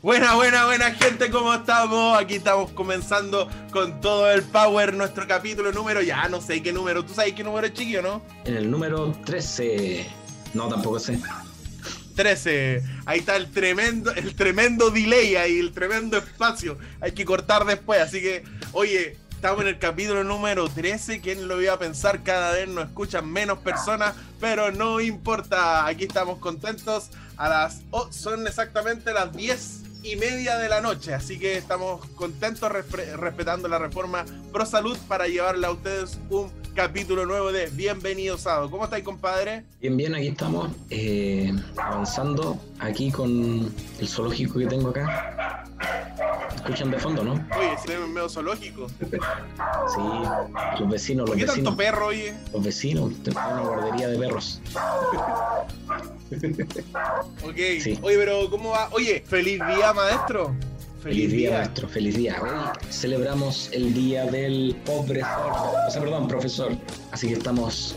Buena, buena, buena gente, ¿cómo estamos? Aquí estamos comenzando con todo el power nuestro capítulo número, ya no sé qué número, ¿tú sabes qué número es chiquillo, no? En el número 13. No, tampoco sé. 13. Ahí está el tremendo, el tremendo delay ahí, el tremendo espacio. Hay que cortar después, así que, oye, Estamos en el capítulo número 13. ¿Quién lo iba a pensar? Cada vez nos escuchan menos personas, pero no importa. Aquí estamos contentos. A las. Oh, son exactamente las 10 y media de la noche. Así que estamos contentos respetando la reforma Pro Salud para llevarle a ustedes un capítulo nuevo de Bienvenido Sábado. ¿Cómo estáis, compadre? Bien, bien, aquí estamos eh, avanzando aquí con el zoológico que tengo acá. Escuchan de fondo, ¿no? Oye, si es medio zoológico. Sí, los vecinos, ¿Por qué tanto perro, oye? Los vecinos, tengo una guardería de perros. ok, oye, pero ¿cómo va? Oye, feliz día, maestro. Feliz, día, maestro, feliz día. Hoy celebramos el día del pobre o sea, perdón, profesor. Así que estamos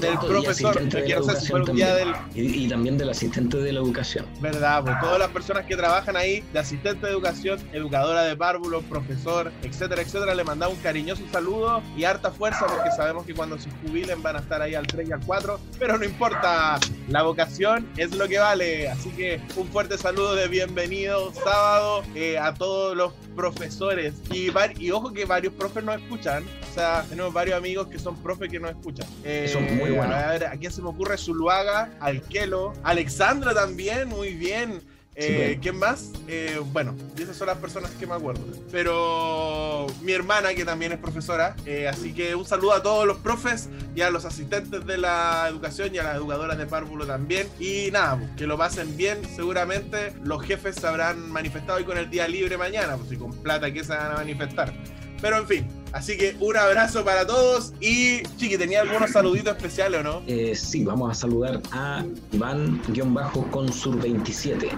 del profesor, y, de la educación también. Del... Y, también del asistente de la educación. Verdad, pues todas las personas que trabajan ahí, de asistente de educación, educadora de párvulos, profesor, etcétera, etcétera, le mandamos un cariñoso saludo y harta fuerza porque sabemos que cuando se jubilen van a estar ahí al 3 y al 4, pero no importa, la vocación es lo que vale. Así que un fuerte saludo de bienvenido sábado eh, a todos los profesores. Y, y ojo que varios profes nos escuchan, o sea, tenemos varios amigos que son profes que nos escuchan. Eh, muy bueno. A ver, ¿a quién se me ocurre? Zuluaga, Alquelo, Alexandra también, muy bien. Eh, ¿Quién más? Eh, bueno, esas son las personas que me acuerdo. Pero mi hermana, que también es profesora, eh, así que un saludo a todos los profes y a los asistentes de la educación y a las educadoras de párvulo también. Y nada, pues, que lo pasen bien. Seguramente los jefes se habrán manifestado hoy con el día libre mañana, pues y con plata que se van a manifestar. Pero en fin, Así que un abrazo para todos y Chiqui, ¿tenía algunos saluditos especiales o no? Eh, sí, vamos a saludar a Iván-Consur27,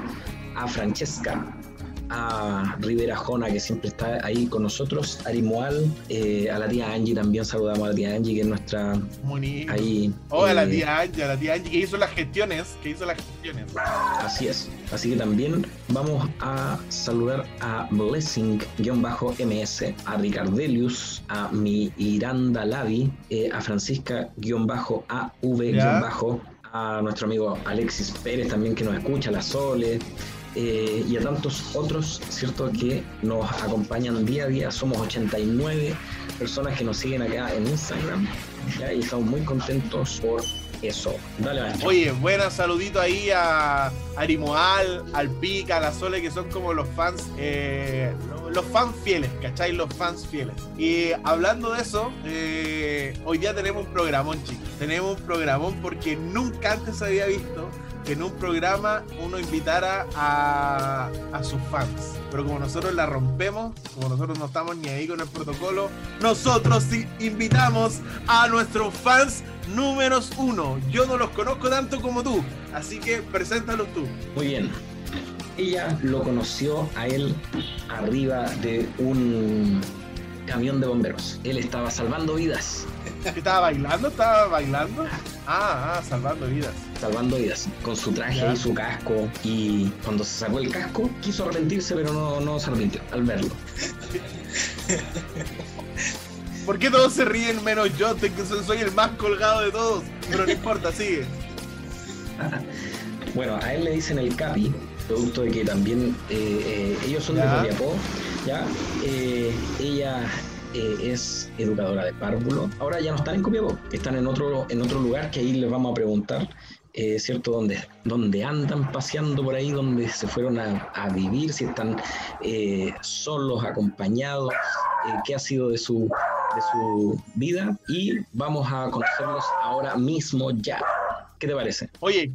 a Francesca, a Rivera Jona, que siempre está ahí con nosotros, a Rimoal, eh, a la tía Angie también saludamos a la tía Angie, que es nuestra. Ahí. Oh, a la eh, tía Angie, a la tía Angie que hizo las gestiones, que hizo las gestiones. Así es. Así que también vamos a saludar a Blessing-MS, a Ricardelius, a mi Iranda Lavi, eh, a Francisca-AV- a nuestro amigo Alexis Pérez también que nos escucha, la Sole, eh, y a tantos otros, ¿cierto? Que nos acompañan día a día. Somos 89 personas que nos siguen acá en Instagram y estamos muy contentos por eso. Dale, Oye, buena saludito ahí a Arimoal, al Pica, a la Sole, que son como los fans, eh, los fans fieles, ¿cachai? Los fans fieles. Y hablando de eso, eh, hoy día tenemos un programón, chicos. Tenemos un programón porque nunca antes había visto que en un programa uno invitara a, a, sus fans. Pero como nosotros la rompemos, como nosotros no estamos ni ahí con el protocolo, nosotros sí invitamos a nuestros fans números uno. Yo no los conozco tanto como tú, así que preséntalos tú. Muy bien. Ella lo conoció a él arriba de un camión de bomberos. Él estaba salvando vidas. ¿Estaba bailando? ¿Estaba bailando? Ah, ah, salvando vidas. Salvando vidas, con su traje y su casco. Y cuando se sacó el casco, quiso arrepentirse, pero no, no se arrepintió al verlo. ¿Por qué todos se ríen menos yo? Que soy el más colgado de todos. Pero no importa, sigue. bueno, a él le dicen el Capi, producto de que también eh, eh, ellos son de Copiapó, ¿ya? Eh, ella es educadora de párvulo. Ahora ya no están en Copiapó, están en otro, en otro lugar que ahí les vamos a preguntar, ¿cierto? Dónde, dónde andan paseando por ahí, dónde se fueron a, vivir, si están solos, acompañados, qué ha sido de su, de su vida y vamos a conocerlos ahora mismo ya. ¿Qué te parece? Oye,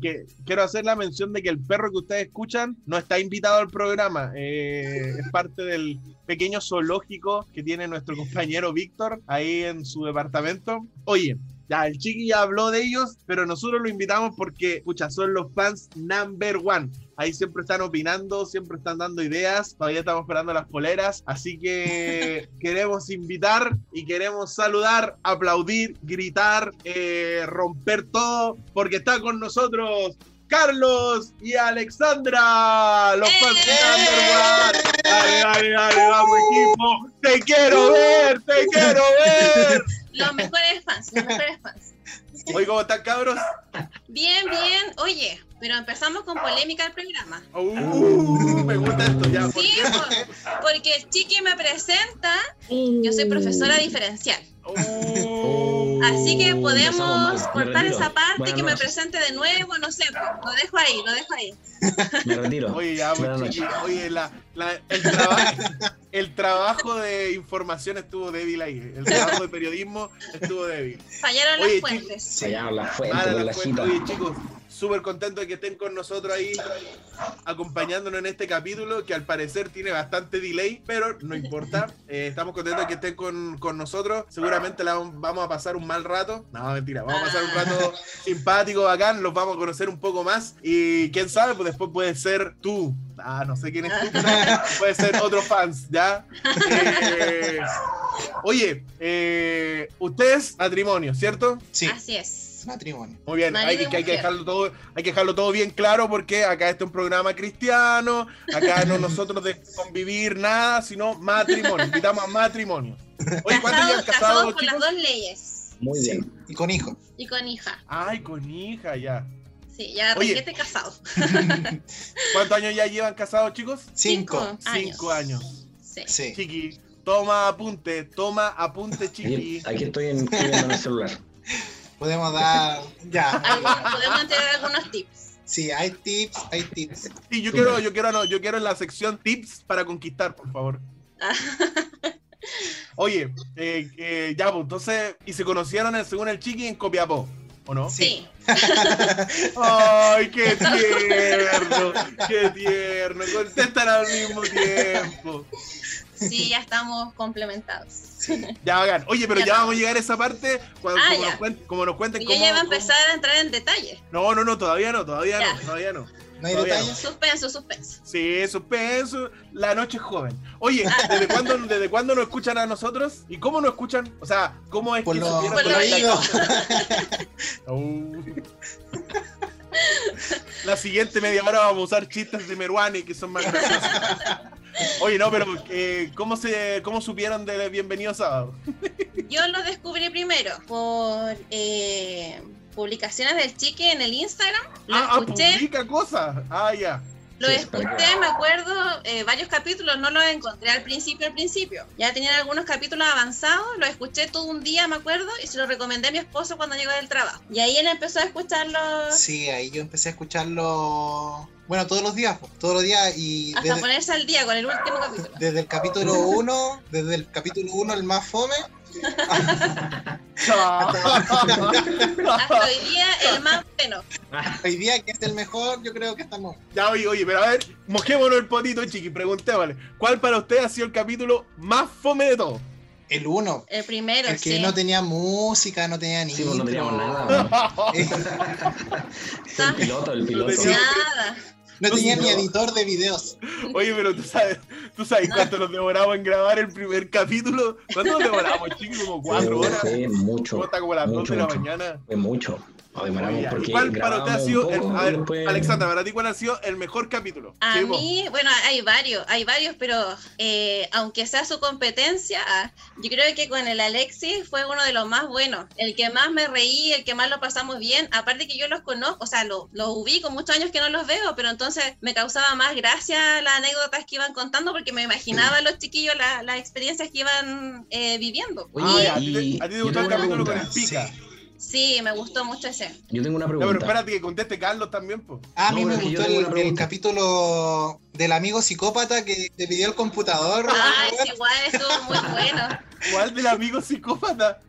quiero hacer la mención de que el perro que ustedes escuchan no está invitado al programa. Eh, es parte del pequeño zoológico que tiene nuestro compañero Víctor ahí en su departamento. Oye, ya, el chiqui ya habló de ellos, pero nosotros lo invitamos porque, escucha, son los fans number one. Ahí siempre están opinando, siempre están dando ideas. Todavía estamos esperando las poleras. Así que queremos invitar y queremos saludar, aplaudir, gritar, eh, romper todo, porque está con nosotros Carlos y Alexandra, los fans de Underworld. Dale, dale, dale, vamos equipo. Te quiero ver, te quiero ver. Los mejores fans, los mejores fans. Oye, ¿cómo están, cabros? Bien, bien. Oye, pero empezamos con polémica el programa. Uh, me gusta esto ya. ¿por Sí, porque el chiqui me presenta, yo soy profesora diferencial. Uh, Así que mal, podemos cortar retiro. esa parte Buenas que me presente de nuevo, no sé, lo dejo ahí, lo dejo ahí. Me retiro. Oye, ya, Buenas noches. chiqui, oye, la, la- el, trabajo, el trabajo de información estuvo débil ahí. El trabajo de periodismo estuvo débil. Fallaron Oye, las fuentes. Se llaman las fuentes Mala con la la fuente. chita. Oye, chicos, súper contento de que estén con nosotros ahí, acompañándonos en este capítulo, que al parecer tiene bastante delay, pero no importa. Eh, estamos contentos de que estén con, con nosotros. Seguramente la vamos a pasar un mal rato. No, mentira, vamos a pasar un rato simpático, bacán, los vamos a conocer un poco más. Y quién sabe, pues después puede ser tú. Ah, no sé quién es tú, pero puede ser otros fans, ¿ya? Eh, oye, eh, ustedes, matrimonio, ¿cierto? Sí, Así es. Matrimonio. Muy bien, hay que, hay dejarlo todo, hay que dejarlo todo bien claro porque acá este es un programa cristiano, acá no nosotros de convivir nada, sino matrimonio, invitamos a matrimonio. Oye, ¿cuántos Casados, llevan casados casados, por las chicos? dos leyes. Muy Sí, bien. Y con hijo. Y con hija. Ay, con hija ya. Sí, ya Oye. requete casado. ¿Cuántos años ya llevan casados, chicos? Cinco. Cinco años. Sí. Sí. Chiqui, toma apunte, toma apunte, chiqui. aquí estoy en, en el celular. Podemos dar. Ya. Podemos entregar algunos tips. Sí, hay tips, hay tips. Sí, yo quiero, yo quiero, no, yo quiero en la sección tips para conquistar, por favor. Oye, eh, eh, ya, pues entonces, y se conocieron en- según el chiqui en Copiapó, ¿o no? Sí. Ay, qué tierno, qué tierno, contestan al mismo tiempo. Sí, ya estamos complementados. Ya hagan. Oye, pero Ya vamos a llegar a esa parte cuando, Ah, como, ya. nos cuenten, como nos cuenten Y cómo. ella va a cómo- empezar a entrar en detalle. No, no, no, todavía no, todavía Ya. no, todavía no. ¿No hay Todavía detalles? Suspenso, suspenso. Sí, suspenso, la noche es joven. Oye, ¿desde cuándo, ¿desde cuándo nos escuchan a nosotros? ¿Y cómo nos escuchan? O sea, ¿cómo es Por que lo, por oído. La siguiente media hora vamos a usar chistes de Meruane que son más graciosos. Oye, no, pero eh, ¿cómo, se, ¿cómo supieron de Bienvenido Sábado? Yo lo descubrí primero por eh, publicaciones del chique en el Instagram. Lo Ah, ah, escuché, publica cosas. Ah, ya. lo escuché, me acuerdo, eh, varios capítulos, no los encontré al principio, al principio. Ya tenían algunos capítulos avanzados, los escuché todo un día, me acuerdo, y se lo recomendé a mi esposo cuando llegó del trabajo. Y ahí él empezó a escucharlos Sí, ahí yo empecé a escucharlo. Bueno, todos los días, todos los días. Y hasta desde, ponerse al día con el último capítulo. desde el capítulo 1, desde el capítulo 1, el más fome, Hasta hoy día el más bueno. hoy día que es el mejor, yo creo que estamos. ya, oye, oye, pero a ver, mojémonos el potito, chiqui. Preguntémosle, ¿cuál para usted ha sido el capítulo más fome de todo? El 1, El primero, el que sí. no tenía música, no tenía ni. Sí, pues no teníamos nada. El piloto, el piloto. Nada. No tenía No. ni editor de videos. Oye, pero tú sabes, tú sabes cuánto nos demoramos en grabar el primer capítulo. ¿Cuánto nos demoramos, chiqui? Como cuatro horas. Fue mucho. ¿Cómo está como las dos mucho, de la mañana? Fue mucho. Porque ¿Cuál para usted ha grabábamos sido un el, poco a ver, después- Alexandra, para ti cuál ha sido el mejor capítulo? A Sí, mí, bueno, hay varios, hay varios, pero eh, aunque sea su competencia, ah, yo creo que con el Alexis fue uno de los más buenos, el que más me reí, el que más lo pasamos bien, aparte que yo los conozco, o sea, lo- los ubico, muchos años que no los veo, pero entonces me causaba más gracia las anécdotas que iban contando porque me imaginaba a los chiquillos la- las experiencias que iban eh, viviendo. Oye, ¿a ti te- a ti te yo gustó el capítulo con el pica? Sí, me gustó mucho ese. Yo tengo una No, pero pregunta. espérate que conteste Carlos también, pues. A mí me gustó el, pregunta. capítulo del amigo psicópata que te pidió el computador. Ah, es igual, estuvo muy bueno. ¿Cuál del amigo psicópata?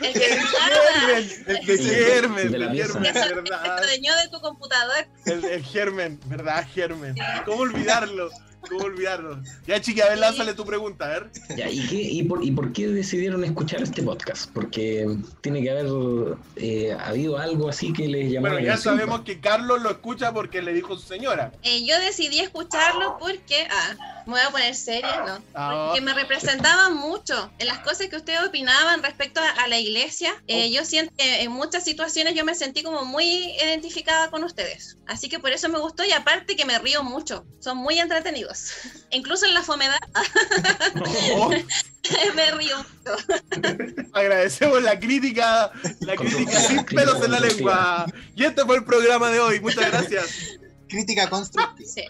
El El que de Germen, el Sí, Germen. Germen, que se verdad. dueñó de tu computador. El, el Germen, ¿verdad, Germen? ¿Cómo olvidarlo? ¿Cómo olvidarlo? Ya, chiqui, a ver, lánzale tu pregunta, a ver. Ya, ¿y, qué, y, por, ¿Y por qué decidieron escuchar este podcast? Porque tiene que haber eh, habido algo así que les llamó Bueno, ya sabemos que Carlos lo escucha porque le dijo su señora. Eh, yo decidí escucharlo porque, ah, Me voy a poner seria, ¿no? Ah. Porque me representaban mucho en las cosas que ustedes opinaban respecto a, a la iglesia. Eh, yo siento que en muchas situaciones yo me sentí como muy identificada con ustedes. Así que por eso me gustó y aparte que me río mucho. Son muy entretenidos. Incluso en la fomedad me río mucho. agradecemos la crítica, la crítica sin pelos en la lengua. Y este fue el programa de hoy. Muchas gracias. Crítica constructiva. Sí.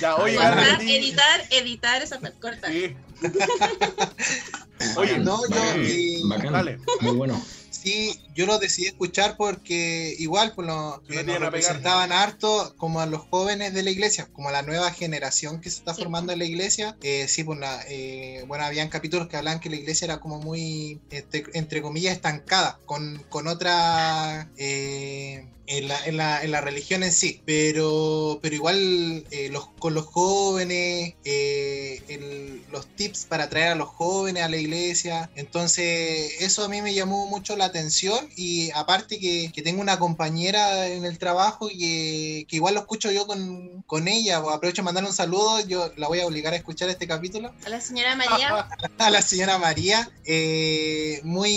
Ya, oye, Cortar, editar, editar esa parte, corta. Sí. Oye, No, yo, Bacán, bacán, Dale. muy bueno. Sí, yo lo decidí escuchar porque igual pues, lo, Que no eh, nos representaban harto como a los jóvenes de la iglesia, como a la nueva generación que se está Sí. formando en la iglesia. Eh, sí, pues la, eh, bueno, habían capítulos que hablaban que la iglesia era como muy, este, entre comillas, estancada, con, con otra... eh, en la, en, la, en la religión en sí, pero, pero igual eh, los, con los jóvenes, eh, el- los tips para atraer a los jóvenes a la iglesia, entonces eso a mí me llamó mucho la atención y aparte que, que tengo una compañera en el trabajo que, que igual lo escucho yo con, con ella, pues aprovecho de mandar un saludo, yo la voy a obligar a escuchar este capítulo, A la señora María. a la señora María, eh, muy,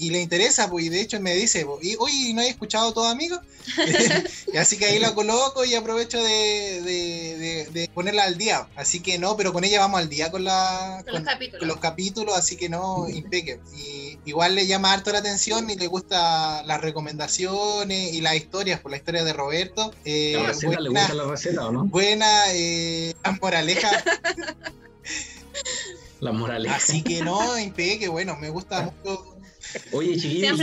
y le interesa, pues y de hecho me dice, pues, y, oye, ¿no he escuchado todo amigo? y así que ahí lo coloco y aprovecho de, de- de- de ponerla al día. Así que no, pero con ella vamos al día con, la, Con los capítulos. con los capítulos, así que no, impeque. Y igual le llama harto la atención y le gusta las recomendaciones y las historias, por la historia de Roberto. Eh, ¿La receta le buena- gusta la receta o no? buena eh, moraleja Las morales. Así que no, impeque, bueno, me gusta mucho. Oye, chiquillos.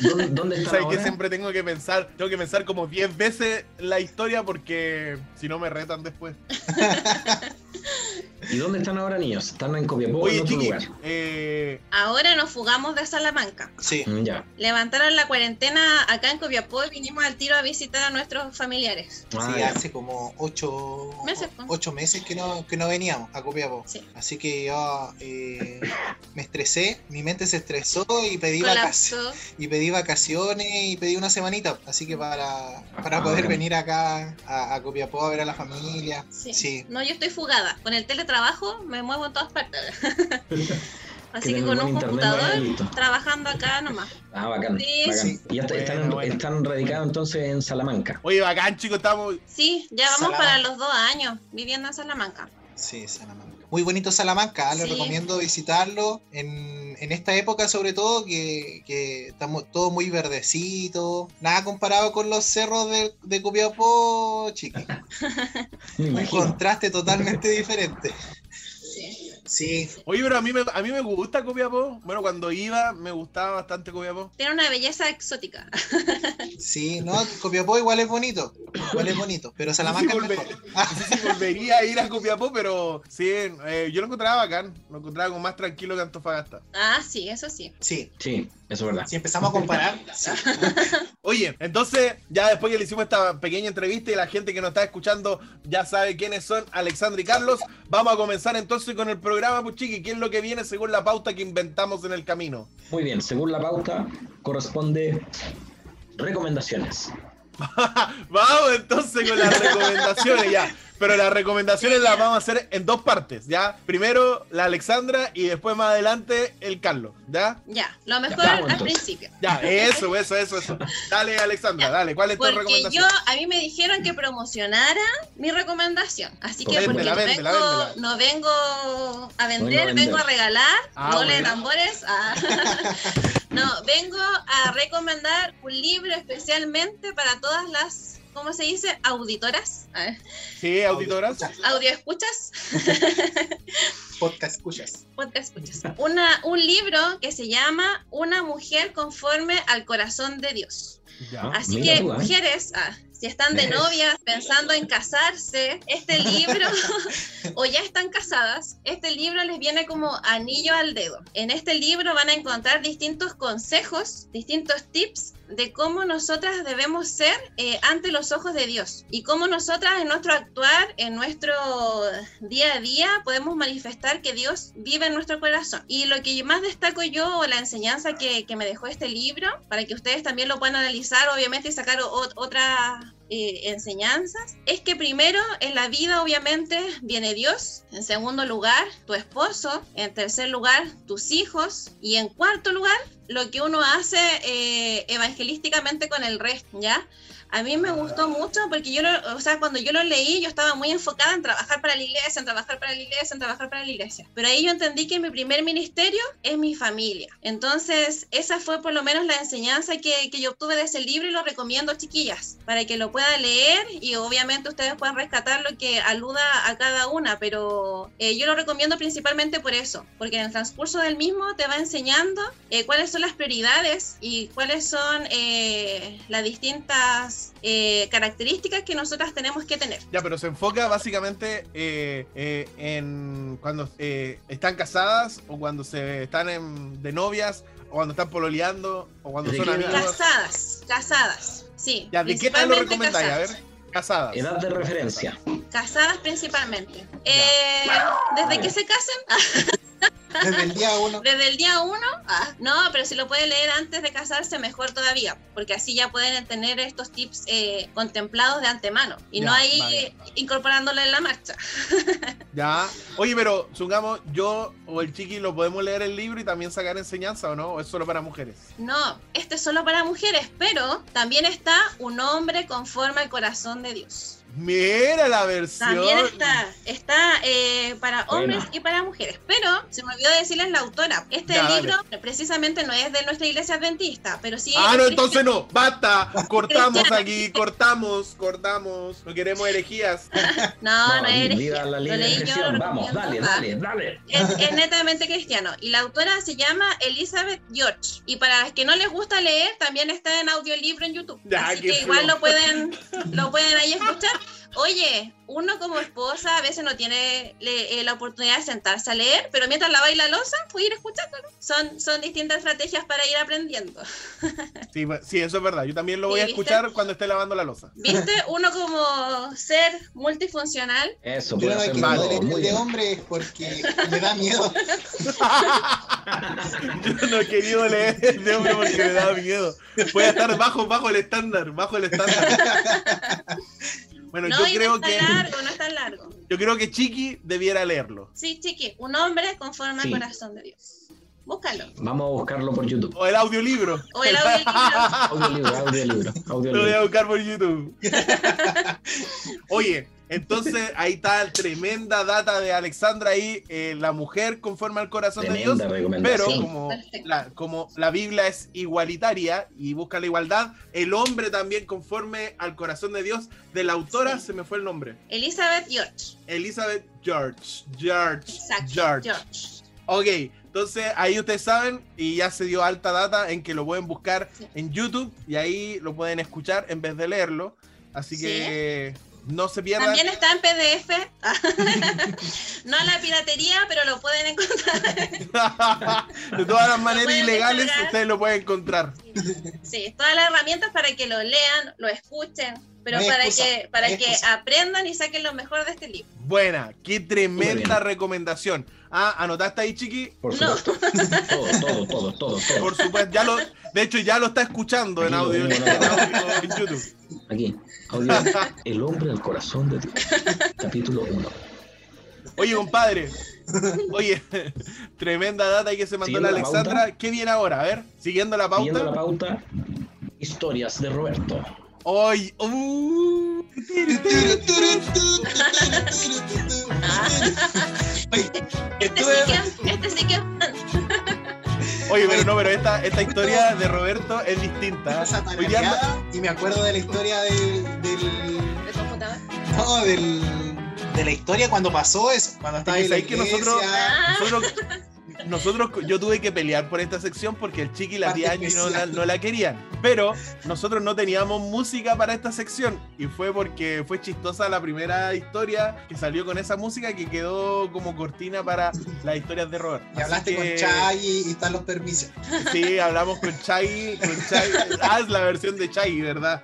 ¿dónde, dónde están ¿Sabes que siempre tengo que pensar? Tengo que pensar como 10 veces la historia porque si no me retan después. ¿Y dónde están ahora, niños? ¿Están en Copiapó o en otro lugar? eh, Ahora nos fugamos de Salamanca. Sí, Mm, Ya. Levantaron la cuarentena acá en Copiapó y vinimos al tiro a visitar a nuestros familiares. Ah, sí, ya. hace como ocho Meses, pues. ocho meses que no, que no veníamos a Copiapó. Sí. Así que yo eh, me estresé, mi mente se estresó y pedí, vacaciones, y pedí vacaciones y pedí una semanita. Así que para, para Ah, poder venir acá a, a Copiapó a ver a la familia. Sí. Sí. No, yo estoy fugada. Con el teletrabajo me muevo en todas partes. Así que tenés con un computador, trabajando acá nomás. Ah, bacán. Sí, bacán. sí. Y ya está- están, Bueno, bueno. están radicados entonces en Salamanca. oye, bacán, chicos, estamos. Sí, ya vamos Salamanca. para los dos años viviendo en Salamanca. Sí, Salamanca. Muy bonito Salamanca, ¿eh? les Sí. recomiendo visitarlo en, en esta época sobre todo que, que estamos todo muy verdecito, nada comparado con los cerros de, de Copiapó, chiqui. Un contraste totalmente diferente. Sí. Sí, Oye, pero a mí, me, a mí me gusta Copiapó. Bueno, cuando iba me gustaba bastante Copiapó. Tiene una belleza exótica. sí, no, Copiapó igual es bonito, igual es bonito, pero Salamanca Sí, es volve- mejor. Ah, No sé si volvería a ir a Copiapó, pero sí, eh, yo lo encontraba bacán. Lo encontraba como más tranquilo que Antofagasta. Ah, sí, eso sí. sí, Sí, eso es verdad. si empezamos a comparar, sí. Oye, entonces, ya después que le hicimos esta pequeña entrevista y la gente que nos está escuchando ya sabe quiénes son Alexandra y Carlos, vamos a comenzar entonces con el programa, pues chiqui, ¿qué es lo que viene según la pauta que inventamos en el camino? Muy bien, según la pauta, corresponde recomendaciones. vamos entonces con las recomendaciones ya. Pero las recomendaciones las vamos a hacer en dos partes, ¿ya? Primero la Alexandra y después más adelante el Carlos, ¿ya? Ya, lo mejor vamos, al entonces. principio. Ya, eso, eso, eso, eso. Dale, Alexandra, dale, ¿cuál es tu Porque yo, recomendación? a mí me dijeron que promocionara mi recomendación. Así que Véndela, porque no, véndela, vengo, véndela. no vengo a vender, Vengo a vender. vengo a regalar, Ah, no le bueno. tambores. ah. no, vengo a recomendar un libro especialmente para todas las, ¿cómo se dice? Auditoras. Sí, auditoras. Audio escuchas. Podcast escuchas. podcast escuchas. Una, un libro que se llama Una mujer conforme al corazón de Dios. Ya. Así que, tú, ¿eh? mujeres, ah, si están de novias pensando en casarse, este libro, o ya están casadas, este libro les viene como anillo al dedo. En este libro van a encontrar distintos consejos, distintos tips de cómo nosotras debemos ser eh, ante los ojos de Dios y cómo nosotras en nuestro actuar, en nuestro día a día, podemos manifestar que Dios vive en nuestro corazón. Y lo que más destaco yo, la enseñanza que, que me dejó este libro, para que ustedes también lo puedan analizar, obviamente, y sacar o- otras eh, enseñanzas es que primero en la vida obviamente viene Dios, en segundo lugar tu esposo, en tercer lugar tus hijos. Y en cuarto lugar lo que uno hace eh, evangelísticamente con el resto, ¿ya? A mí me gustó mucho porque yo, lo, o sea, cuando yo lo leí, yo estaba muy enfocada en trabajar para la iglesia, en trabajar para la iglesia, en trabajar para la iglesia. Pero ahí yo entendí que mi primer ministerio es mi familia. Entonces, esa fue por lo menos la enseñanza que, que yo obtuve de ese libro y lo recomiendo, chiquillas, para que lo puedan leer y obviamente ustedes puedan rescatar lo que aluda a cada una. Pero eh, yo lo recomiendo principalmente por eso, porque en el transcurso del mismo te va enseñando eh, cuáles son las prioridades y cuáles son eh, las distintas eh, características que nosotras tenemos que tener. Ya, pero se enfoca básicamente eh, eh, en cuando están casadas o cuando se están en, de novias o cuando están pololeando o cuando son amigos. Casadas, casadas, sí. Ya, ¿de qué tal lo recomendáis? A ver, casadas. Edad de referencia. Casadas principalmente. desde que se casen. Desde el día uno. Desde el día uno. Ah, no, pero si lo pueden leer antes de casarse, mejor todavía, porque así ya pueden tener estos tips eh, contemplados de antemano y Ya, no ahí vale. incorporándolo en la marcha. Ya. Oye, pero supongamos, yo o el chiqui lo podemos leer el libro y también sacar enseñanza o no, o es solo para mujeres. No, este es solo para mujeres, pero también está un hombre conforme al corazón de Dios. Mira la versión. También está, está eh, para hombres y para mujeres. Pero se me olvidó decirles la autora. Este Ya, dale. libro precisamente no es de nuestra iglesia adventista, pero sí. Ah, es no, entonces no, basta, cortamos aquí, cortamos, cortamos, no queremos herejías. No, no, es herejía. la Lo leí yo, lo Vamos, dale, dale, dale. Es, es netamente cristiano. Y la autora se llama Elizabeth George. Y para las que no les gusta leer, también está en audiolibro en YouTube. Ya, Así que igual lo pueden, lo pueden ahí escuchar. Oye, uno como esposa a veces no tiene le- eh, la oportunidad de sentarse a leer, pero mientras la baila losa, puede ir escuchándolo. Son, son distintas estrategias para ir aprendiendo. Sí, sí, eso es verdad. Yo también lo voy a escuchar cuando esté lavando la losa. ¿Viste? Uno como ser multifuncional. Eso, Yo puede no todo. leer Muy de bien. hombre es porque me da miedo. Yo no he querido leer de hombre porque me da miedo. Voy a estar bajo, bajo el estándar, bajo el estándar. Bueno, No, yo y no creo es tan que largo, no es tan largo. yo creo que Chiqui debiera leerlo. Sí, chiqui, un hombre conforme Sí. al corazón de Dios. Búscalo. Vamos a buscarlo por YouTube. O el audiolibro. O el audiolibro. Audiolibro, audiolibro, Lo voy a buscar por YouTube. Oye, entonces ahí está tremenda data de Alexandra ahí, eh, la mujer conforme al corazón de Dios. Tremenda Pero como la, como la Biblia es igualitaria y busca la igualdad, el hombre también conforme al corazón de Dios, de la autora Sí. se me fue el nombre. Elizabeth George. Elizabeth George. George. Exacto. George. George. Ok, entonces ahí ustedes saben y ya se dio alta data en que lo pueden buscar Sí. en YouTube y ahí lo pueden escuchar en vez de leerlo. Así Sí. No se pierdan. También está en PDF. no a la piratería, pero lo pueden encontrar. de todas las maneras ilegales descargar. ustedes lo pueden encontrar. Sí, todas las herramientas para que lo lean, lo escuchen, pero No para excusa, que para no que aprendan y saquen lo mejor de este libro. Buena, qué tremenda recomendación. Ah, ¿anotaste ahí, Chiqui? Por No. supuesto. Todo, todo, todo, todo, todo. Por supuesto, ya lo, de hecho ya lo está escuchando en audio, en audio en YouTube. Aquí, audio. El hombre al corazón de Dios. Capítulo 1. Oye, compadre. Oye, tremenda data ahí que se mandó Siguiendo la la Alexandra. ¿Qué viene ahora? A ver, siguiendo la pauta. Siguiendo la pauta, historias de Roberto. Hoy. Uh, no, pero esta, esta historia de Roberto es distinta. Hoy día anda- y me acuerdo de la historia del, del ¿De computador? no, del, de la historia cuando pasó eso, cuando estaba Es en la sabéis que iglesia. Ah, Nosotros, nosotros, yo tuve que pelear por esta sección porque el chiqui y la tía Angie no la, no la querían. Pero nosotros no teníamos música para esta sección y fue porque fue chistosa la primera historia que salió con esa música que quedó como cortina para las historias de Robert. Y hablaste que- con Chay y, están los permisos. Sí, hablamos con Chai, con Chai. Ah, es la versión de Chai, ¿verdad?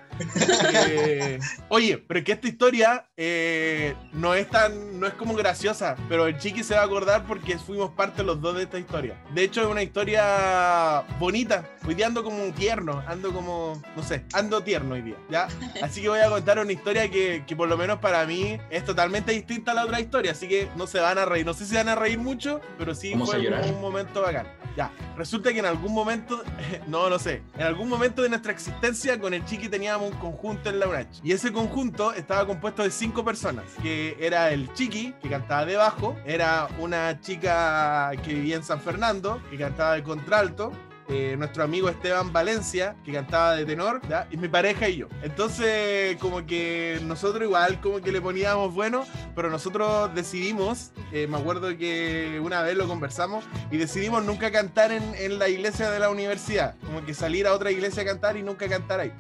Eh, oye, pero es que esta historia eh, no es tan, no es como graciosa, pero el chiqui se va a acordar porque fuimos parte los dos de esta historia. De hecho, es una historia bonita. Hoy día ando como un tierno, ando como, no sé, ando tierno hoy día, ¿ya? Así que voy a contar una historia que, que por lo menos para mí es totalmente distinta a la otra historia, así que no se van a reír. No sé si van a reír mucho, pero sí Vamos a fue un momento bacán. Ya, resulta que en algún momento, no lo sé, en algún momento de nuestra existencia con el Chiqui teníamos un conjunto en la UNACH. Y ese conjunto estaba compuesto de cinco personas, que era el Chiqui, que cantaba de bajo, era una chica que vivía en San Fernando, que cantaba de contralto, eh, nuestro amigo Esteban Valencia, que cantaba de tenor, ¿ya? y mi pareja y yo. Entonces, como que nosotros igual como que le poníamos bueno, pero nosotros decidimos, eh, me acuerdo que una vez lo conversamos, y decidimos nunca cantar en, en la iglesia de la universidad, como que salir a otra iglesia a cantar y nunca cantar ahí.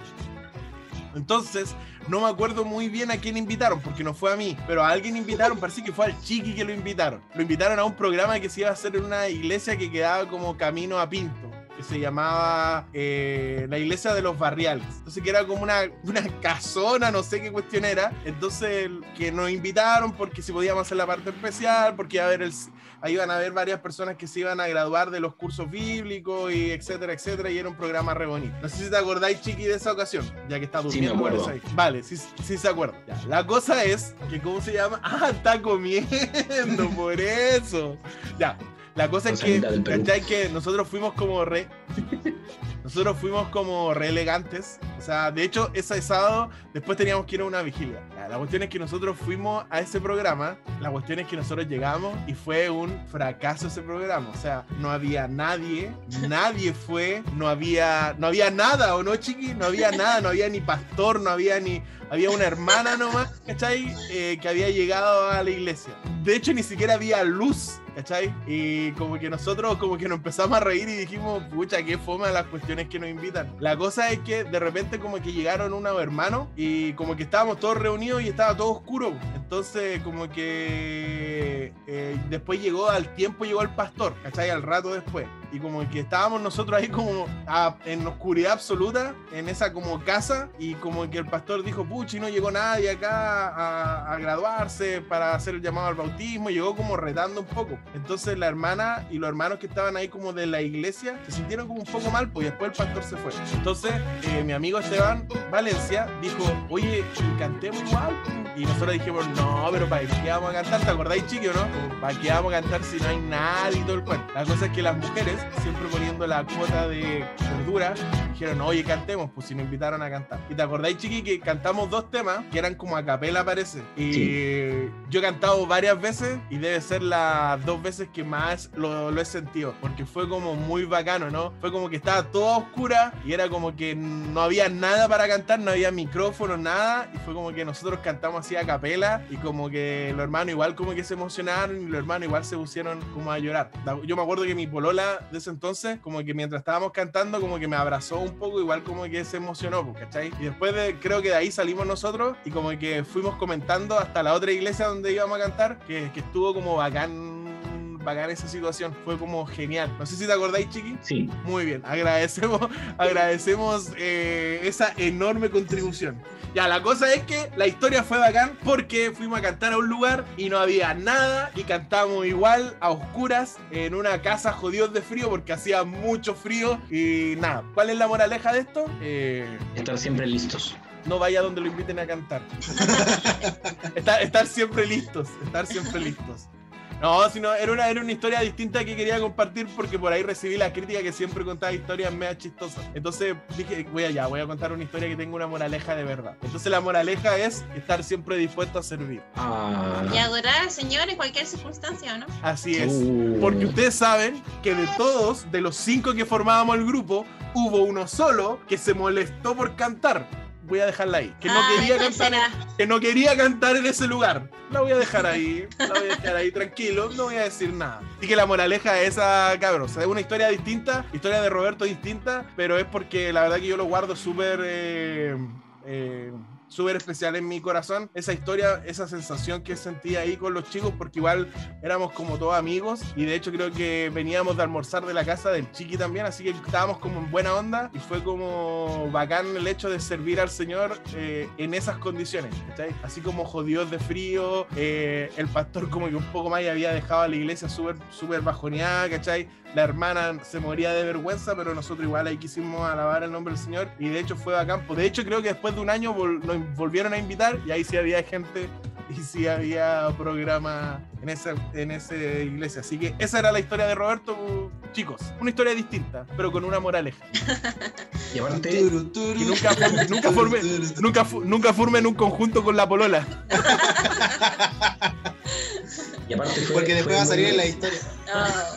Entonces, no me acuerdo muy bien a quién invitaron, porque no fue a mí, pero a alguien invitaron, parece que fue al Chiqui que lo invitaron. Lo invitaron a un programa que se iba a hacer en una iglesia que quedaba como camino a Pinto que se llamaba eh, la iglesia de los barriales. Entonces que era como una, una casona, no sé qué cuestión era. Entonces que nos invitaron porque si podíamos hacer la parte especial, porque iba a haber el, ahí iban a haber varias personas que se iban a graduar de los cursos bíblicos y etcétera, etcétera, y era un programa re bonito. No sé si te acordáis, Chiqui, de esa ocasión, ya que está Sí, me durmiendo. acuerdo. Vale, sí, sí se acuerda. Ya, La cosa es que, ¿cómo se llama? Ah, está comiendo, por eso. Ya, la cosa es que, nosotros fuimos como re... Nosotros fuimos como re elegantes. O sea, de hecho, ese sábado después teníamos que ir a una vigilia. La cuestión es que nosotros fuimos a ese programa. La cuestión es que nosotros llegamos y fue un fracaso ese programa. O sea, no había nadie, nadie fue, no había, no había nada, ¿o no, chiqui? No había nada, no había ni pastor, no había ni. Había una hermana nomás, ¿cachai? Eh, que había llegado a la iglesia. De hecho, ni siquiera había luz. ¿Cachai? Y como que nosotros como que nos empezamos a reír y dijimos, pucha, qué fome las que nos invitan. La cosa es que de repente como que llegaron unos hermanos y como que estábamos todos reunidos y estaba todo oscuro. Entonces como que eh, después llegó al tiempo, llegó el pastor, ¿cachai? Al rato después. Y como que estábamos nosotros ahí como a- en oscuridad absoluta, en esa como casa, y como que el pastor dijo, puchi, no llegó nadie acá a, a graduarse para hacer el llamado al bautismo, llegó como retando un poco. Entonces la hermana y los hermanos que estaban ahí como de la iglesia se sintieron como un poco mal, pues y después el pastor se fue. Entonces eh, mi amigo Esteban Valencia dijo, oye, cantemos igual. Y nosotros dijimos, no, pero ¿para qué vamos a cantar? ¿Te acordáis, chiqui, o no? ¿Para qué vamos a cantar si no hay nadie y todo el cuento? La cosa es que las mujeres, siempre poniendo la cuota de cordura, dijeron, oye, cantemos, pues si nos invitaron a cantar. Y te acordáis, chiqui, que cantamos dos temas que eran como a capela, parece. Y yo he cantado varias veces y debe ser las dos veces que más lo, lo he sentido, porque fue como muy bacano, ¿no? Fue como que estaba toda oscura y era como que no había nada para cantar, no había micrófono, nada, y fue como que nosotros cantamos así a capela y como que los hermanos igual como que se emocionaron y los hermanos igual se pusieron como a llorar. Yo me acuerdo que mi polola de ese entonces, como que mientras estábamos cantando, como que me abrazó un poco, igual como que se emocionó, pues, ¿cachai? Y después de, creo que de ahí salimos nosotros y como que fuimos comentando hasta la otra iglesia donde íbamos a cantar, que, que estuvo como bacán, bacán esa situación, fue como genial. No sé si te acordáis, Chiqui. Sí, Muy bien, agradecemos, agradecemos eh, esa enorme contribución. Ya, la cosa es que la historia fue bacán porque fuimos a cantar a un lugar y no había nada y cantamos igual a oscuras en una casa jodidos de frío porque hacía mucho frío y nada. ¿Cuál es la moraleja de esto? Eh, estar siempre listos. no vaya donde lo inviten a cantar. estar, estar siempre listos, estar siempre listos. No, sino era una, era una historia distinta que quería compartir porque por ahí recibí la crítica que siempre contaba historias mega chistosas. Entonces dije, voy allá, voy a contar una historia que tenga una moraleja de verdad. Entonces la moraleja es estar siempre dispuesto a servir. Ah, Y adorar al Señor en cualquier circunstancia, ¿o no? Así es. uh, Porque ustedes saben que de todos, de los cinco que formábamos el grupo, hubo uno solo que se molestó por cantar. Voy a dejarla ahí. Que no Ay, quería ¿cuál cantar. en- que no quería cantar en ese lugar. La voy a dejar ahí, la voy a dejar ahí tranquilo, no voy a decir nada. Así que la moraleja es esa, cabros. Es una historia distinta, historia de Roberto distinta, pero es porque la verdad que yo lo guardo súper, eh, eh, súper especial en mi corazón. Esa historia, esa sensación que sentí ahí con los chicos, porque igual éramos como todos amigos y de hecho creo que veníamos de almorzar de la casa del chiqui también, así que estábamos como en buena onda y fue como bacán el hecho de servir al Señor eh, en esas condiciones, ¿cachai? Así como jodidos de frío, eh, el pastor como que un poco más ya había dejado a la iglesia súper súper bajoneada, ¿cachai? La hermana se moría de vergüenza, pero nosotros igual ahí quisimos alabar el nombre del Señor y de hecho fue bacán. Pues de hecho creo que después de un año nos volvieron a invitar y ahí sí había gente y sí había programa en esa, en esa iglesia. Así que esa era la historia de Roberto, chicos. Una historia distinta, pero con una moraleja. Y aparte, que nunca, nunca, forme, nunca, nunca formen un conjunto con la polola. Y aparte fue, Porque después fue va a salir muy- en la historia. Ah,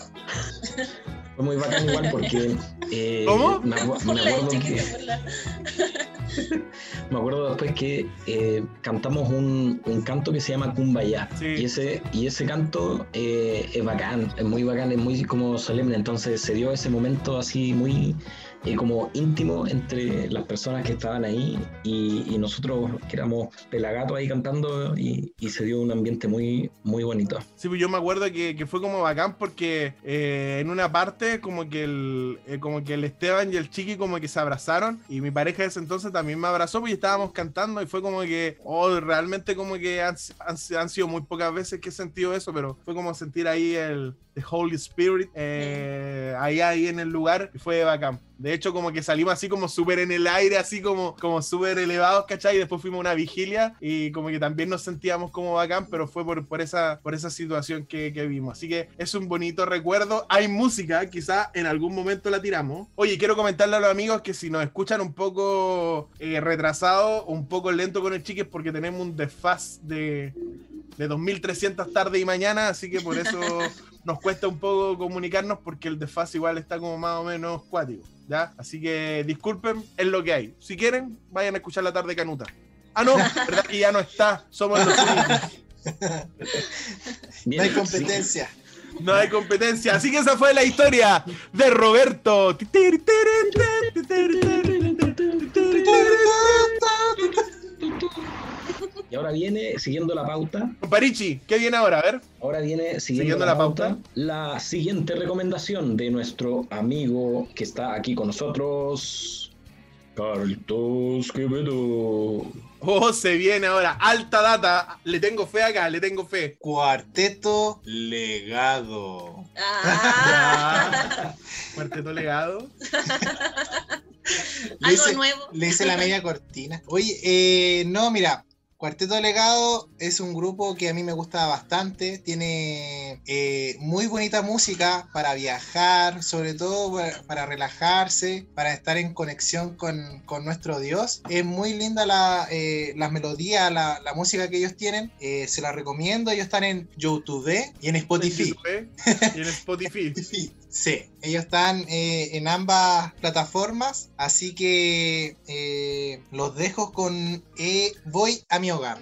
Fue muy bacán igual porque... eh, ¿Cómo? Me, acu- acuerdo que... Me acuerdo después que eh, cantamos un, un canto que se llama Kumbaya. Sí. Y, ese, y ese canto eh, es bacán, es muy bacán, es muy como solemne. Entonces se dio ese momento así muy eh, como íntimo entre las personas que estaban ahí y, y nosotros que éramos pelagatos ahí cantando y, y se dio un ambiente muy, muy bonito. Sí, pues yo me acuerdo que, que fue como bacán porque eh, en una parte como que el eh, como que el Esteban y el Chiqui como que se abrazaron y mi pareja de ese entonces también me abrazó y estábamos cantando y fue como que, oh, realmente como que han, han- han sido muy pocas veces que he sentido eso, pero fue como sentir ahí el the Holy Spirit eh, ahí, ahí en el lugar y fue bacán. De hecho, como que salimos así como súper en el aire, así como, como súper elevados, ¿cachai? Y después fuimos a una vigilia y como que también nos sentíamos como bacán, pero fue por, por, esa, por esa situación que, que vimos. Así que es un bonito recuerdo. Hay música, quizá en algún momento la tiramos. Oye, quiero comentarle a los amigos que si nos escuchan un poco eh, retrasado, un poco lento con el chique, es porque tenemos un desfaz de, de 2300 tarde y mañana, así que por eso nos cuesta un poco comunicarnos porque el desfase igual está como más o menos cuático, ¿ya? Así que disculpen, es lo que hay. Si quieren, vayan a escuchar la tarde canuta. Ah, no, verdad que ya no está, somos los únicos. No hay competencia. No hay competencia. Así que esa fue la historia de Roberto. Y ahora viene, siguiendo la pauta, Comparichi, ¿qué viene ahora? A ver. Ahora viene siguiendo, Siguiendo la, la pauta, pauta. la siguiente recomendación de nuestro amigo que está aquí con nosotros, Carlitos Quevedo. Oh, se viene ahora. Alta data. Le tengo fe acá, le tengo fe. Cuarteto legado. Ah, Cuarteto legado. Le algo hice, nuevo. le hice la media cortina. Oye, eh, no, mira. Cuarteto Legado es un grupo que a mí me gusta bastante, tiene eh, muy bonita música para viajar, sobre todo para, para relajarse, para estar en conexión con, con nuestro Dios. Es muy linda la, eh, las melodías, la, la música que ellos tienen, eh, se la recomiendo, ellos están en YouTube y en Spotify. Y en Spotify. Sí, ellos están eh, en ambas plataformas, así que eh, los dejo con eh, Voy a mi hogar.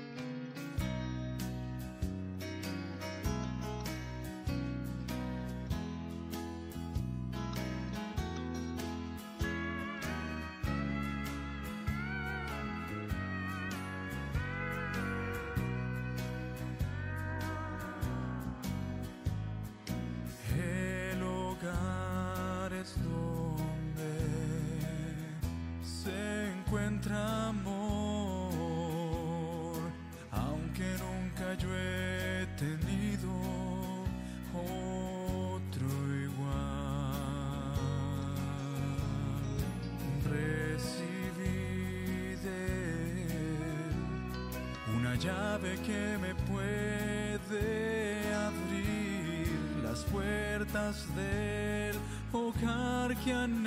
Llave que me puede abrir las puertas del hogar que anhelo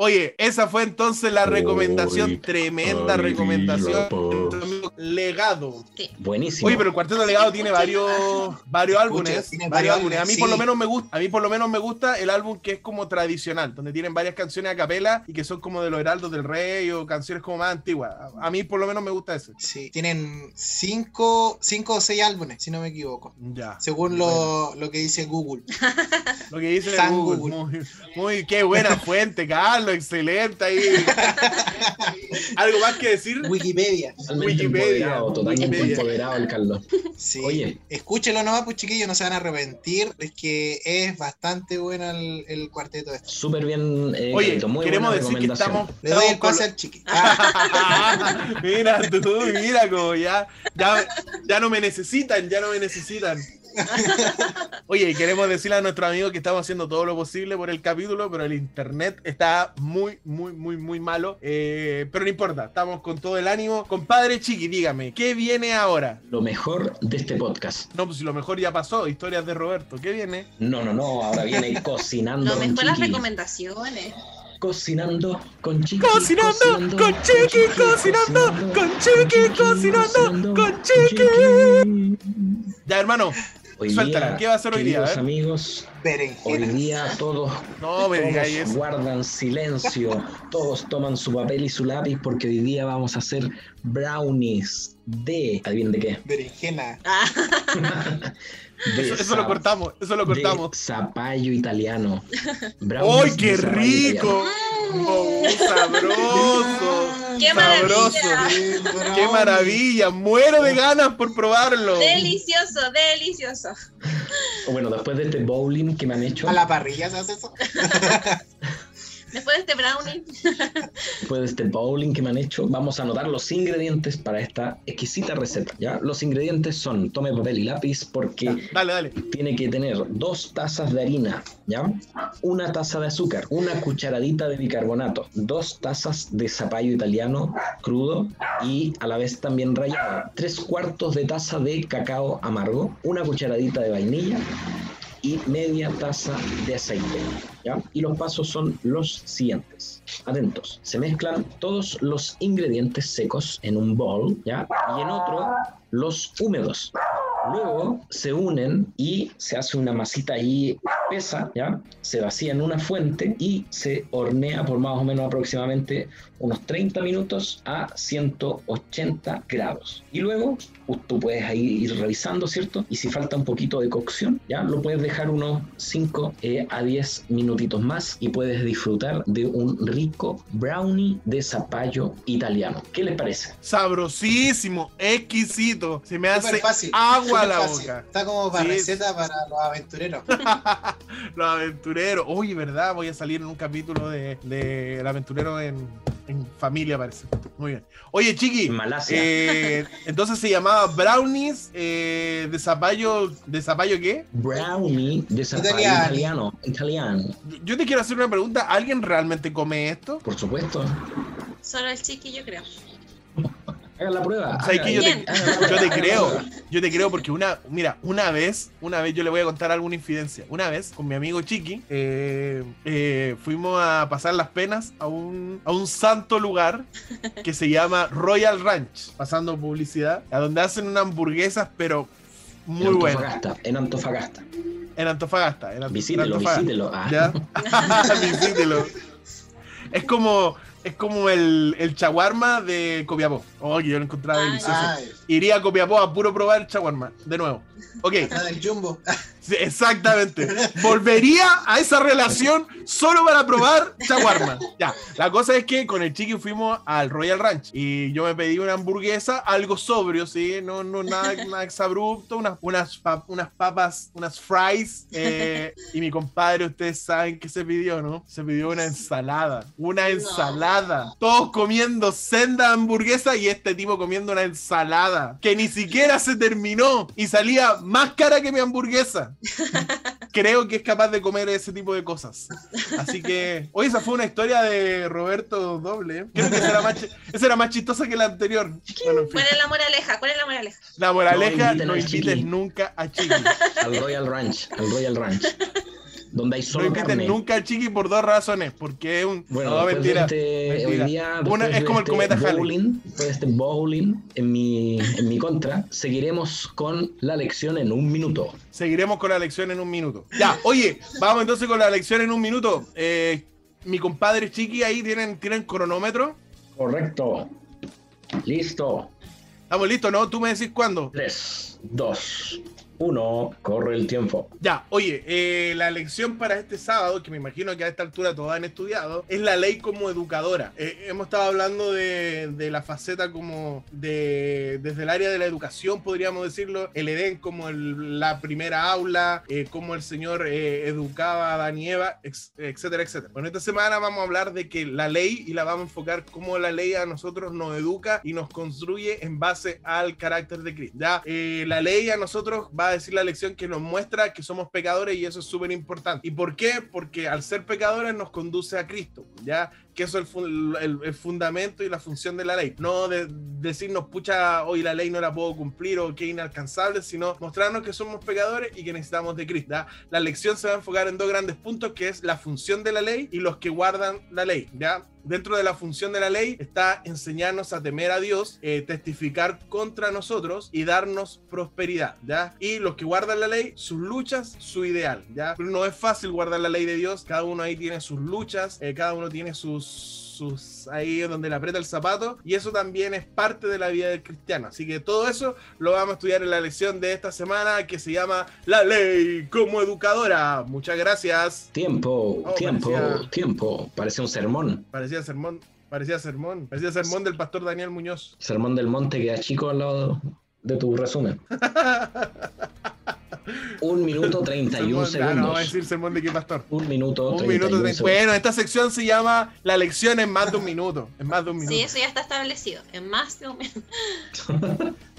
Oye, esa fue entonces la recomendación, tremenda ay, recomendación. la paz. Buenísimo. Oye, pero el Cuarteto Legado tiene varios, varios álbumes. Escucha, tiene varios álbumes. A mí por lo menos me gusta, a mí por lo menos me gusta el álbum que es como tradicional, donde tienen varias canciones a capela y que son como de los Heraldos del Rey o canciones como más antiguas. A- mí por lo menos me gusta ese. Sí, tienen cinco, cinco o seis álbumes, si no me equivoco. Ya. Según lo, lo que dice Google. Lo que dice San Google. Google. Muy, muy, qué buena fuente, Carlos, excelente ahí. ¿Algo más que decir? Wikipedia. Wikipedia, Wikipedia. El Carlos. Sí. Oye. Escúchelo nomás, pues chiquillos, no se van a arrepentir. Es que es bastante bueno el, el cuarteto este. Súper bien. eh, Oye, Carlito, muy queremos buena decir que estamos. Le doy el pase al chiqui. Mira tú, mira como ya, ya, ya no me necesitan, ya no me necesitan. Oye, queremos decirle a nuestro amigo que estamos haciendo todo lo posible por el capítulo, pero el internet está muy, muy, muy, muy malo. Eh, pero no importa, estamos con todo el ánimo. Compadre Chiqui, dígame, ¿qué viene ahora? Lo mejor de este podcast. No, pues si lo mejor ya pasó, historias de Roberto. ¿Qué viene? No, no, no. Ahora viene cocinando Lo mejor las recomendaciones. Cocinando con Chiqui. Cocinando con Chiqui, cocinando con Chiqui, cocinando con Chiqui. Ya, hermano, Hoy Suéltala, día, ¿qué va a hacer hoy día? Ver. amigos, hoy berenjenas. día todos, no todos guardan silencio, todos toman su papel y su lápiz porque hoy día vamos a hacer brownies de, adivinen de qué, Berenjena. De Eso, eso lo cortamos, eso lo de cortamos. zapallo italiano. ¡Ay, qué de rico! Oh, sabroso, ¡Qué sabroso. maravilla! ¡Qué maravilla! Muero de ganas por probarlo. Delicioso, delicioso. Bueno, después de este bowling que me han hecho, A la parrilla se hace eso. Después de este brownie, después de este bowling que me han hecho, vamos a anotar los ingredientes para esta exquisita receta. ¿ya? Los ingredientes son, tome papel y lápiz porque Dale, dale. tiene que tener dos tazas de harina, ¿ya? Una taza de azúcar, una cucharadita de bicarbonato, dos tazas de zapallo italiano crudo y a la vez también rallado, tres cuartos de taza de cacao amargo, una cucharadita de vainilla y media taza de aceite, ¿ya? Y los pasos son los siguientes. Atentos, se mezclan todos los ingredientes secos en un bol, ¿ya? Y en otro los húmedos. Luego se unen y se hace una masita ahí espesa, ¿ya? Se vacía en una fuente y se hornea por más o menos aproximadamente unos 30 minutos a 180 grados. Y luego uh, tú puedes ahí ir revisando, ¿cierto? Y si falta un poquito de cocción, ya lo puedes dejar unos 5 eh, a 10 minutitos más y puedes disfrutar de un rico brownie de zapallo italiano. ¿Qué les parece? Sabrosísimo, exquisito. Se me hace fácil. agua la fácil. boca. Está como para Sí. receta para los aventureros. Los aventureros. Oye, ¿verdad? Voy a salir en un capítulo de, de El aventurero en, en familia, parece. Muy bien. Oye, Chiqui. Malasia. eh, entonces se llamaba Brownies eh, de zapallo. ¿De zapallo qué? Brownie de zapallo Italiano. italiano. Italiano. Yo te quiero hacer una pregunta. ¿Alguien realmente come esto? Por supuesto. solo el chiqui, yo creo. Hagan la prueba. ¿Sabes hagan- qué? Yo te, yo creo. Yo te creo porque una, mira, una vez, una vez yo le voy a contar alguna infidencia. Una vez con mi amigo Chiqui eh, eh, fuimos a pasar las penas a un, a un santo lugar que se llama Royal Ranch, pasando publicidad, a donde hacen unas hamburguesas, pero muy en buenas. Antofagasta. En Antofagasta. En Antofagasta. En Ant- en Visítelo, Antofagasta. visítelo. Ah. ¿Ya? Visítelo. Es como, es como el, el chaguarma de Copiapó. Oh, que yo lo encontraba Ah, delicioso. Ay, Iría a Copiapó a puro probar chaguarma. De nuevo. Ok, la del jumbo. sí, exactamente. Volvería a esa relación solo para probar chaguarma. Ya, la cosa es que con el chiqui fuimos al Royal Ranch y yo me pedí una hamburguesa, algo sobrio, ¿sí? No, no nada, nada exabrupto, unas, unas, unas papas, unas fries. eh, y mi compadre, ustedes saben qué se pidió, ¿no? Se pidió una ensalada. Una ensalada. Todos comiendo senda hamburguesa y este tipo comiendo una ensalada que ni siquiera se terminó y salía más cara que mi hamburguesa. Creo que es capaz de comer ese tipo de cosas. Así que, hoy esa fue una historia de Roberto Doble. Creo que esa era más, esa era más chistosa que la anterior. Bueno, en fin. ¿Cuál es la moraleja? ¿Cuál es la moraleja? La moraleja, No no invites nunca a Chiqui. Al Royal Ranch. Al Royal Ranch. Donde hay No solo inviten carne. nunca al chiqui por dos razones. Porque es un. Bueno, no, mentira. este, mentira. hoy día, Una- después es como el este cometa bowling, después de este bowling en mi, en mi contra, seguiremos con la lección en un minuto. Seguiremos con la lección en un minuto. Ya, oye, vamos entonces con la lección en un minuto. Eh, mi compadre Chiqui ahí tienen, tienen cronómetro. Correcto. Listo. Estamos listos, ¿no? Tú me decís cuándo. 3, 2, 1. Corre el tiempo. Ya, oye, eh, la lección para este sábado, que me imagino que a esta altura todos han estudiado, es la ley como educadora. Eh, hemos estado hablando de, de la faceta como de, desde el área de la educación, podríamos decirlo, el Edén como el- la primera aula, eh, cómo el Señor eh, educaba a Adán y Eva, ex- etcétera, etcétera. Bueno, esta semana vamos a hablar de que la ley, y la vamos a enfocar cómo la ley a nosotros nos educa y nos construye en base al carácter de Cristo. Ya, eh, la ley a nosotros va a decir la lección que nos muestra que somos pecadores y eso es súper importante. ¿Y por qué? Porque al ser pecadores nos conduce a Cristo, ¿ya? Que eso es el, el- el fundamento y la función de la ley. No de decirnos, pucha, hoy la ley no la puedo cumplir o que inalcanzable, sino mostrarnos que somos pecadores y que necesitamos de Cristo. ¿ya? La lección se va a enfocar en dos grandes puntos, que es la función de la ley y los que guardan la ley, ¿ya? Dentro de la función de la ley está enseñarnos a temer a Dios, eh, testificar contra nosotros y darnos prosperidad, ¿ya? Y los que guardan la ley, sus luchas, su ideal, ¿ya? No es fácil guardar la ley de Dios, cada uno ahí tiene sus luchas, eh, cada uno tiene sus sus ahí donde le aprieta el zapato y eso también es parte de la vida del cristiano. Así que todo eso lo vamos a estudiar en la lección de esta semana que se llama la ley como educadora. Muchas gracias. Tiempo, Oh, tiempo, parecía- tiempo. Parece un sermón. parecía sermón parecía sermón parecía sermón del pastor Daniel Muñoz. Sermón del monte queda chico al lado de tu resumen. Un minuto 31 Sermón- ah, no, vamos a segundos. decir sermón de qué pastor Un minuto un 31 minuto segundos. bueno esta sección se llama la lección en más de un minuto en más de un minuto Sí, eso ya está establecido. En más de un mes.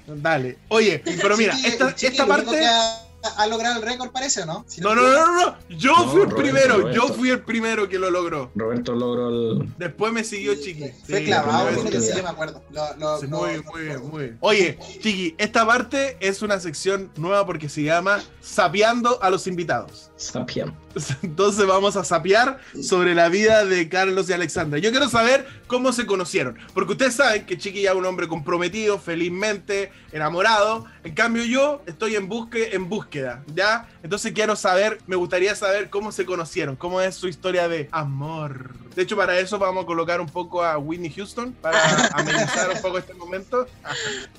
dale oye pero mira Chiqui- esta, Chiqui, esta lo único parte que ha, logrado el récord, parece, ¿o no? Si no no no no, no. yo No, fui el Roberto, primero yo fui el primero que lo logró Roberto logró el. Después me siguió Chiqui. Fue Sí, clavado, que sí, yo me acuerdo. Lo- lo- Sí, lo- muy, muy bien, muy bien. Oye, Chiqui, esta parte es una sección nueva porque se llama Sapeando a los invitados. Sapien. Entonces vamos a sapear sobre la vida de Carlos y Alexandra. Yo quiero saber cómo se conocieron. Porque ustedes saben que Chiqui ya es un hombre comprometido, felizmente, enamorado. En cambio yo estoy en, busque, en búsqueda, ¿ya? Entonces quiero saber, me gustaría saber cómo se conocieron, cómo es su historia de amor. De hecho, para eso vamos a colocar un poco a Whitney Houston, para amenizar un poco este momento.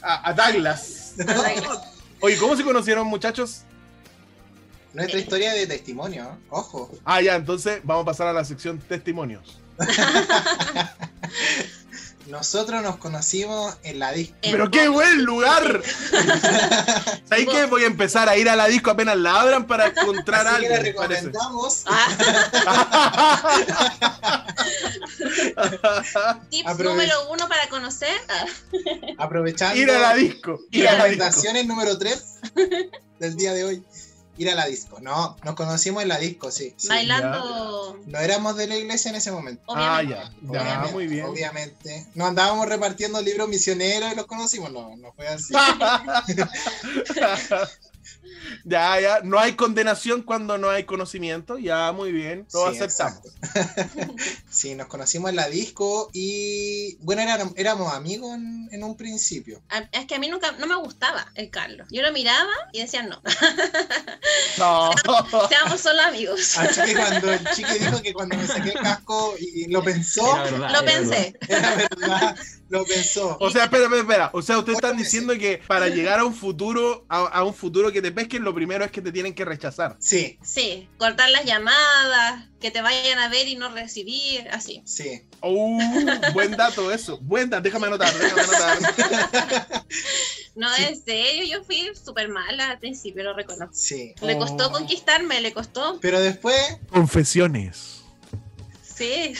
A, a Douglas. Oye, ¿cómo se conocieron muchachos? Nuestra historia de testimonio, ¿eh? ojo. Ah, ya, entonces vamos a pasar a la sección testimonios. Nosotros nos conocimos en la disco. ¡Pero qué buen lugar! ¿Sabes qué? Voy a empezar a ir a la disco apenas la abran para encontrar Así que algo. parece. recomendamos. Ah, tips Aprove- número uno para conocer. Aprovechando ir a la disco. Ir a la disco. recomendaciones número 3 del día de hoy. Ir a la disco. No, nos conocimos en la disco, sí. sí. bailando. No éramos de la iglesia en ese momento. Ah, Obviamente. ya. Ya, Obviamente, muy bien. Obviamente. No andábamos repartiendo libros misioneros y los conocimos. No, no fue así. ya, ya. No hay condenación cuando no hay conocimiento. Ya, muy bien. Lo Sí, aceptamos. exacto. sí, nos conocimos en la disco y bueno, éramos, éramos amigos en, en un principio. Es que a mí nunca no me gustaba el Carlos. Yo lo miraba y decía no. No. Seamos solo amigos. Así que cuando el chico dijo que cuando me saqué el casco y, y lo pensó, verdad, Lo pensé. era verdad, lo pensó. O sea, espera, espera, espera. O sea, ustedes están diciendo que para llegar a un futuro, a, a un futuro que te pesquen, lo primero es que te tienen que rechazar. Sí, Sí, cortar las llamadas, que te vayan a ver y no recibir, así. sí. Uh, buen dato eso. Buen dato. Déjame anotar, déjame anotar. No, en serio, yo fui súper mala al principio, lo reconozco. Sí. Le costó Oh. conquistarme, le costó. Pero después, Confesiones. Sí.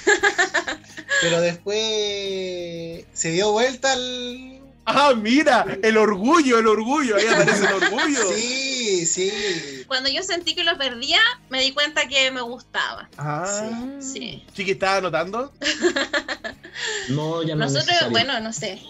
pero después se dio vuelta al. Ah, mira, el orgullo, el orgullo. Ahí aparece el orgullo. Sí, sí. Cuando yo sentí que lo perdía, me di cuenta que me gustaba. Ah. Sí. Chiqui, ¿estás anotando? No, ya no Nosotros, necesario. bueno, no sé.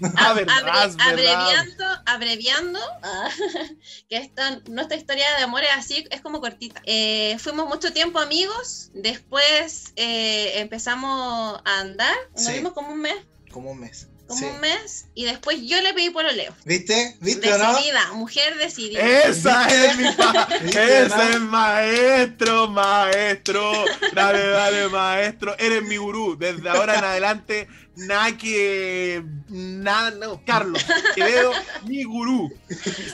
Ah, verdad, Abre- es verdad. abreviando, abreviando, ah, que esta, nuestra historia de amor es así, es como cortita. Eh, fuimos mucho tiempo amigos, después eh, empezamos a andar, nos Sí. vimos como un mes, Como un mes. Como Sí. un mes, y después yo le pedí pololeo. ¿Viste? ¿Viste o no? Decidida, mujer decidida. Esa es mi pa ¿Viste, Ese no? es maestro, maestro. Dale, dale, maestro. Eres mi gurú. Desde ahora en adelante, nada que. Nada, no. Carlos, Quevedo, mi gurú.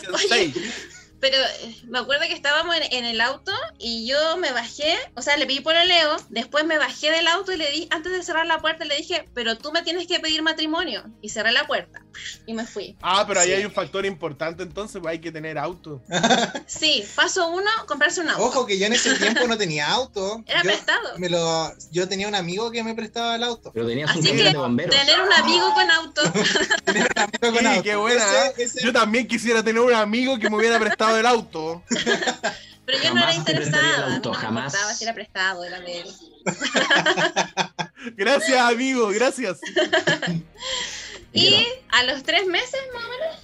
Sensei. Pero eh, me acuerdo que estábamos en, el auto y yo me bajé, o sea, le pedí pololeo, después me bajé del auto y le di, antes de cerrar la puerta, le dije, pero tú me tienes que pedir matrimonio. Y cerré la puerta y me fui. Ah, pero ahí Sí. hay un factor importante, entonces pues, hay que tener auto. Sí, paso uno, comprarse un auto. Ojo que yo en ese tiempo no tenía auto. Era yo, prestado. me lo, yo tenía un amigo que me prestaba el auto. Pero tenías un Así que de bomberos. tener un amigo con auto. Tenía un amigo con Sí, auto. qué buena, Ese- ¿eh? ese- Yo también quisiera tener un amigo que me hubiera prestado el auto. Pero yo no era te prestaría el interesada. auto, no me jamás. importaba si era prestado, era de él. Gracias, amigo, gracias. Y a los tres meses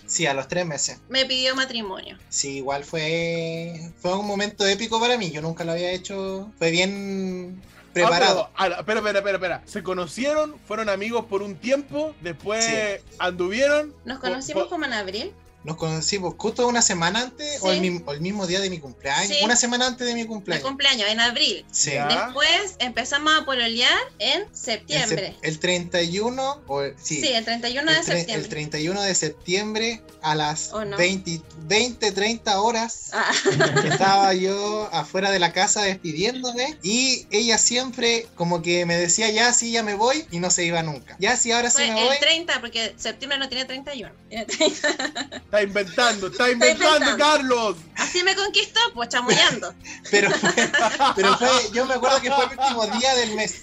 Sí, a los tres meses. me pidió matrimonio. Sí, igual fue, fue un momento épico para mí. Yo nunca lo había hecho. Fue bien preparado. Ah, pero, ah, espera, espera, espera, espera. Se conocieron, fueron amigos por un tiempo, después Sí. anduvieron. Nos conocimos como en abril. Nos conocimos justo una semana antes o, el, Sí. mi- o el mismo día de mi cumpleaños. Sí. Una semana antes de mi Mi cumpleaños. cumpleaños, en abril. Sí. Ya. Después empezamos a pololear en El, sep- septiembre. el 31, o, sí, Sí, el 31 el, de tre- el septiembre. 31 de septiembre a las ¿O no? 20, 20, 30 horas. Ah, Estaba yo afuera de la casa despidiéndome y ella siempre como que me decía ya sí, ya me voy y no se iba nunca. Ya sí, ahora sí fue me voy. el 30, porque septiembre no tiene 31. Tiene 30. Está inventando, está inventando, inventando. Carlos. Así me conquistó, pues chamullando. Pero fue, pero fue, yo me acuerdo que fue el último día del mes.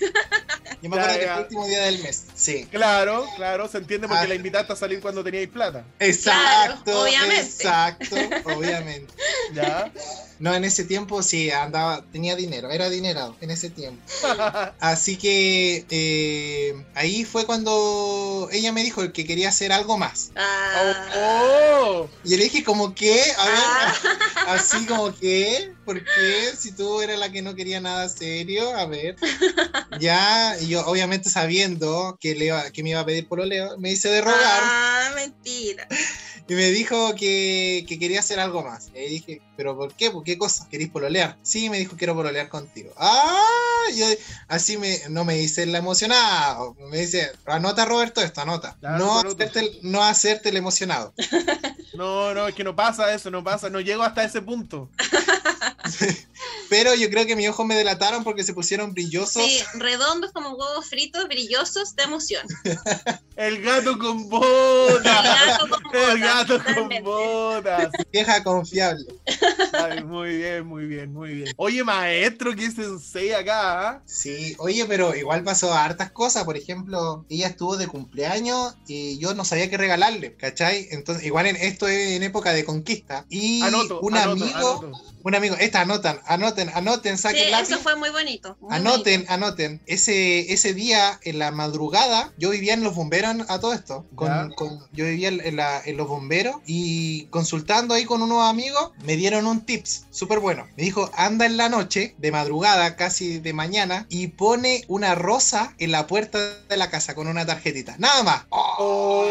Yo me Ya, acuerdo que ya. fue el último día del mes. Sí. Claro, claro, se entiende porque Ah. la invitaste a salir cuando teníais plata. Exacto, Claro, obviamente. exacto, obviamente. ¿Ya? No, en ese tiempo sí, andaba, tenía dinero, era adinerado en ese tiempo. Así que eh, ahí fue cuando ella me dijo que quería hacer algo más. Ah, oh, Y yo le dije como que, a ver, Ah. así como que, ¿por qué? Si tú eras la que no quería nada serio, a ver. Ya, y yo obviamente sabiendo que, le iba- que me iba a pedir pololeo, me hice de rogar ah, mentira. y me dijo que, que quería hacer algo más. Y ahí dije, ¿pero por qué? ¿Por qué cosa? ¿Querís pololear? Sí, me dijo, quiero pololear contigo. ¡Ah! Yo así me, no me dice la emocionada, me dice, anota Roberto esto, anota. Claro, no, hacerte, el- no hacerte el emocionado. no, no, es que no pasa eso, no pasa, no llego hasta ese punto. Pero yo creo que mis ojos me delataron porque se pusieron brillosos. Sí, redondos como huevos fritos, brillosos de emoción. El gato con El botas. gato con El botas, gato con botas. Vieja confiable. Ay, muy bien, muy bien, muy bien. Oye, maestro, ¿qué sensei acá? ah? Sí, oye, pero igual pasó hartas cosas. Por ejemplo, ella estuvo de cumpleaños y yo no sabía qué regalarle, ¿cachai? Entonces, igual en, esto es en época de conquista. Y Anoto, un anoto, amigo, anoto. un amigo, anotan, anoten, anoten, Sí, saquen lápiz. eso fue muy bonito. muy Anoten, bonito. anoten. Ese, ese día, en la madrugada, yo vivía en los bomberos a todo esto. Con, Ya. con- yo vivía en, en la- en los bomberos y consultando ahí con unos amigos, me dieron un tips súper bueno. Me dijo, anda en la noche, de madrugada, casi de mañana, y pone una rosa en la puerta de la casa con una tarjetita. Nada más. Oh,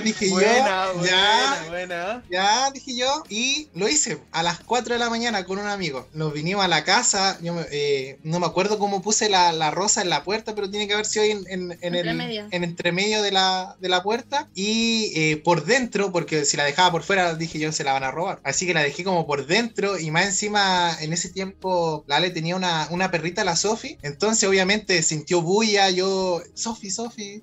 Dije yo, buena, ya. buena, buena. Ya, dije yo, y lo hice a las 4 de la mañana con un amigo. Nos vinimos a la casa, yo me- eh, no me acuerdo cómo puse la, la rosa en la puerta, pero tiene que haber sido en, en, en el Entremedio. en entremedio de la, de la puerta. Y eh, por dentro, porque si la dejaba por fuera, dije yo, se la van a robar. Así que la dejé como por dentro, y más encima, en ese tiempo, la Ale tenía una, una perrita, la Sofi. Entonces, obviamente, sintió bulla, yo, Sofi, Sofi,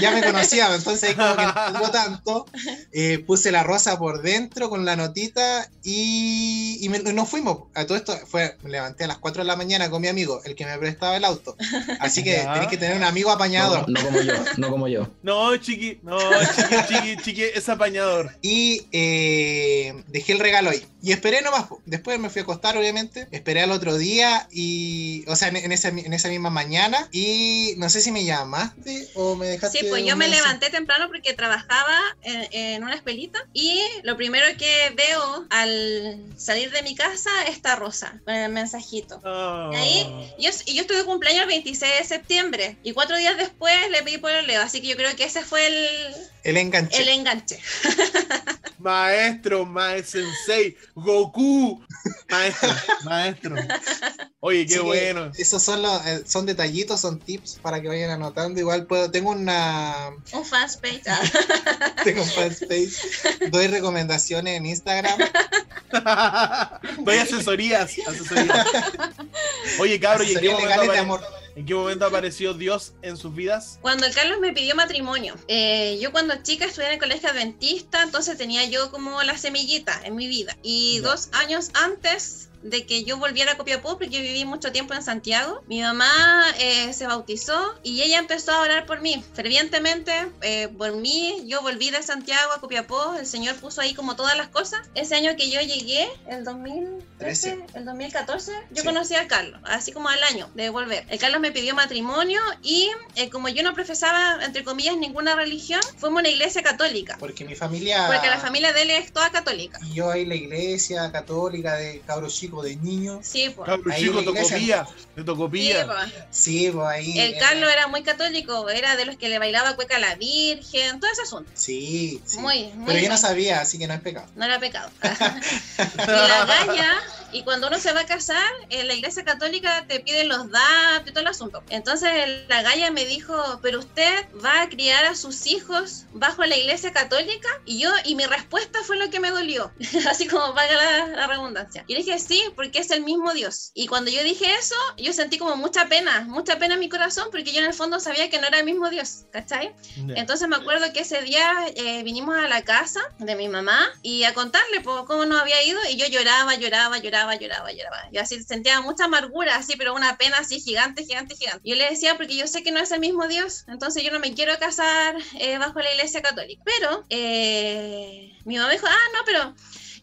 ya me conocía, entonces como que no tanto. Eh, puse la rosa por dentro con la notita y, y me- y nos fuimos. A todo esto fue, me levanté a las 4 de la mañana con mi amigo, el que me prestaba el auto. Así que Ya. tenés que tener un amigo No, apañador. no como yo, no como yo. No, chiqui, no, chiqui, chiqui, chiqui, es apañador. Y eh, dejé el regalo ahí. Y esperé nomás. Después me fui a acostar, obviamente. Esperé al otro día y. O sea, en, en esa, en esa misma mañana. Y no sé si me llamaste o me dejaste. Sí, pues yo me levanté temprano porque trabajaba en, en una escuelita y lo primero que veo al salir de mi casa está Rosa con el mensajito. Oh. Y ahí, yo, y yo estuve de cumpleaños el 26 de septiembre y cuatro días después le pedí por el Leo, así que yo creo que ese fue el, El enganche. el enganche. Maestro, maestro sensei, Goku. Maestro, maestro. Oye, qué Así bueno. Esos son los, eh, son detallitos, son tips para que vayan anotando. Igual puedo, tengo una Un fanspage. Ah. tengo un fanspace, doy recomendaciones en Instagram. Doy asesorías, asesorías. Oye, cabrón, ¿y en qué, asesorías momento legales de amor. En qué momento apareció Dios en sus vidas? Cuando Carlos me pidió matrimonio, eh, yo cuando chica estudié en el colegio adventista, entonces tenía yo como la semillita en mi vida. Y dos años antes de que yo volviera a Copiapó, porque yo viví mucho tiempo en Santiago, mi mamá eh, se bautizó y ella empezó a orar por mí, fervientemente eh, por mí. Yo volví de Santiago a Copiapó, el Señor puso ahí como todas las cosas. Ese año que yo llegué, el 2013, el 2014, yo Sí. conocí a Carlos, así como al año de volver. El Carlos me pidió matrimonio y eh, como yo no profesaba, entre comillas, ninguna religión, fuimos a una iglesia católica. Porque mi familia. Porque la familia de él es toda católica. Y yo ahí la iglesia católica de cabros chicos, de niños. Sí, pues. Tocopía. Sí, pues. Sí, pues ahí. El era- Carlos era muy católico, era de los que le bailaba cueca a la Virgen, todo ese asunto. Sí, sí. Muy, muy. Pero yo no sabía, así que no es pecado. No era pecado. y la galla, y cuando uno se va a casar, en la iglesia católica te piden los datos y todo el asunto. Entonces la galla me dijo, pero usted va a criar a sus hijos bajo la iglesia católica. Y yo, y mi respuesta fue lo que me dolió, así como valga la, la redundancia. Y le dije, sí, porque es el mismo Dios. Y cuando yo dije eso, yo sentí como mucha pena, mucha pena en mi corazón, porque yo en el fondo sabía que no era el mismo Dios, ¿cachai? Ya. Entonces me acuerdo que ese día eh, vinimos a la casa de mi mamá y a contarle pues, cómo nos había ido y yo lloraba, lloraba, lloraba, lloraba, lloraba. Y así sentía mucha amargura, así, pero una pena así gigante, gigante, gigante. Yo le decía porque yo sé que no es el mismo Dios, entonces yo no me quiero casar eh, bajo la iglesia católica. Pero eh, mi mamá dijo, ah, no, pero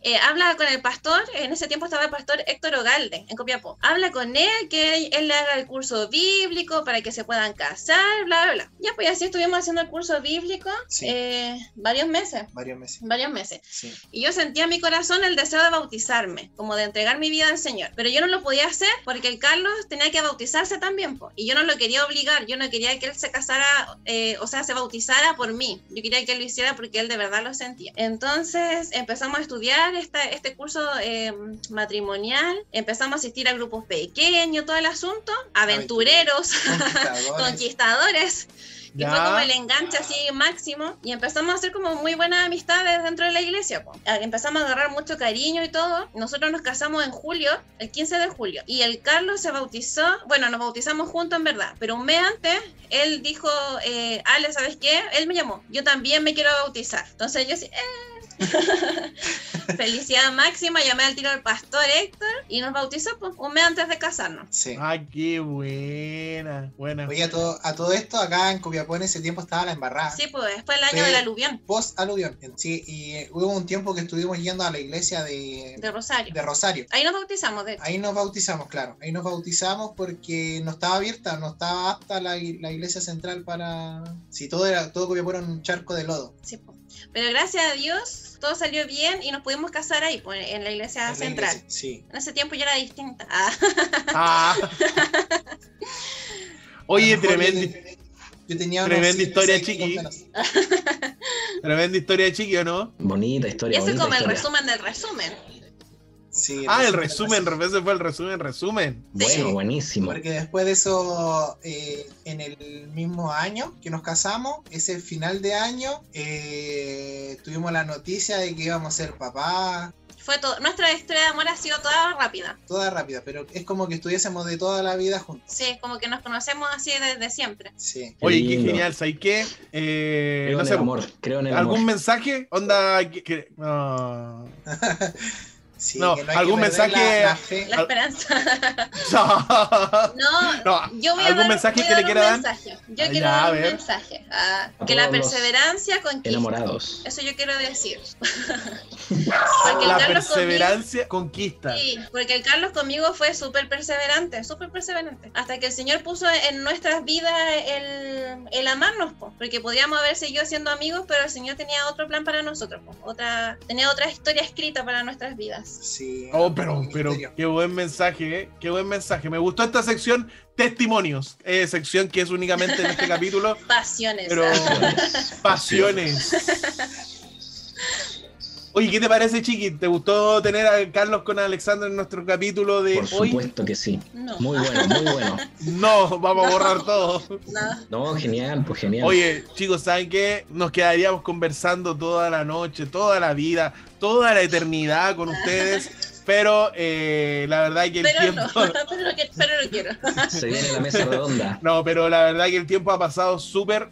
eh, habla con el pastor, en ese tiempo estaba el pastor Héctor Ogalde en Copiapó. Habla con él, que él le haga el curso bíblico para que se puedan casar, bla, bla, bla. Ya, pues así estuvimos haciendo el curso bíblico Sí. eh, varios meses, Varios meses. varios meses. Sí. Y yo sentía en mi corazón el deseo de bautizarme, como de entregar mi vida al Señor. Pero yo no lo podía hacer porque el Carlos tenía que bautizarse también, po. y yo no lo quería obligar, yo no quería que él se casara, eh, o sea, se bautizara por mí. Yo quería que él lo hiciera porque él de verdad lo sentía. Entonces empezamos a estudiar esta, este curso eh, matrimonial, empezamos a asistir a grupos pequeños, todo el asunto, aventureros, Conquistadores. conquistadores. Y Ya. fue como el enganche así máximo. Y empezamos a hacer como muy buenas amistades dentro de la iglesia. po. Ah, Empezamos a agarrar mucho cariño y todo. Nosotros nos casamos en julio, el 15 de julio. Y el Carlos se bautizó, bueno, nos bautizamos juntos en verdad. Pero un mes antes, él dijo, eh, Ale, ¿sabes qué? Él me llamó. Yo también me quiero bautizar. Entonces yo sí, eh. Felicidad máxima, llamé al tiro al pastor Héctor y nos bautizó pues, un mes antes de casarnos. Sí. Ay, qué buena. Buena. Oye, a todo, a todo esto, acá en Copiapó en ese tiempo estaba la embarrada. Sí, pues después el año Sí. del aluvión Post aluvión. Sí, y eh, hubo un tiempo que estuvimos yendo a la iglesia de, de Rosario. de Rosario. Ahí nos bautizamos, de hecho. Ahí nos bautizamos, claro. Ahí nos bautizamos porque no estaba abierta, no estaba apta la, la iglesia central para. Si todo era, todo Copiapó era un charco de lodo. Sí, po. Pero gracias a Dios todo salió bien y nos pudimos casar ahí, pues, en la iglesia en la central. iglesia, Sí. En ese tiempo ya era distinta. Ah, Ah. Oye, tremenda, Yo, yo tenía tremenda historia, chiqui. tremenda historia de chiqui, ¿o no? Bonita y historia. ese es bonita como el historia. resumen del resumen. Sí, Ah, el resumen. resumen, ese fue el resumen, resumen. Bueno, Sí. buenísimo. Porque después de eso, eh, en el mismo año que nos casamos, ese final de año, eh, tuvimos la noticia de que íbamos a ser papás, Fue todo. Nuestra historia de amor ha sido toda rápida. toda rápida, pero es como que estuviésemos de toda la vida juntos. Sí, como que nos conocemos así desde siempre. Sí. Oye, qué genial, ¿sabes qué? Eh, Creo no en sé, el amor. Creo en el ¿algún amor. mensaje? Onda, que- que- no. Sí, No, que hay que algún perder mensaje- La, la fe. La esperanza. No, No, yo voy a ¿Algún dar, mensaje voy a que le dar quiera un dar? mensaje. Yo Ah, quiero ya, a dar un mensaje. ah, A que la perseverancia conquista. Enamorados. Eso yo quiero decir. Porque el la Carlos conmigo- perseverancia conquista. Sí, porque el Carlos conmigo fue súper perseverante, súper perseverante. Hasta que el Señor puso en nuestras vidas el, el amarnos, po, porque podríamos haber seguido siendo amigos, pero el Señor tenía otro plan para nosotros, po, otra, tenía otra historia escrita para nuestras vidas. Sí, Oh, pero, pero qué buen mensaje, ¿eh? qué buen mensaje. Me gustó esta sección testimonios, eh, sección que es únicamente en este capítulo, Pasiones. pero pasiones. Oye, ¿qué te parece, Chiqui? ¿Te gustó tener a Carlos con Alexandra en nuestro capítulo de Por hoy? supuesto que sí. No, Muy bueno, muy bueno. No, vamos a No. borrar todo. no. No, genial, pues genial. Oye, chicos, ¿saben qué? Nos quedaríamos conversando toda la noche, toda la vida, toda la eternidad con ustedes, pero eh, la verdad que el Pero tiempo... no, pero no, que- pero no quiero. Se viene la mesa redonda. No, pero la verdad que el tiempo ha pasado súper.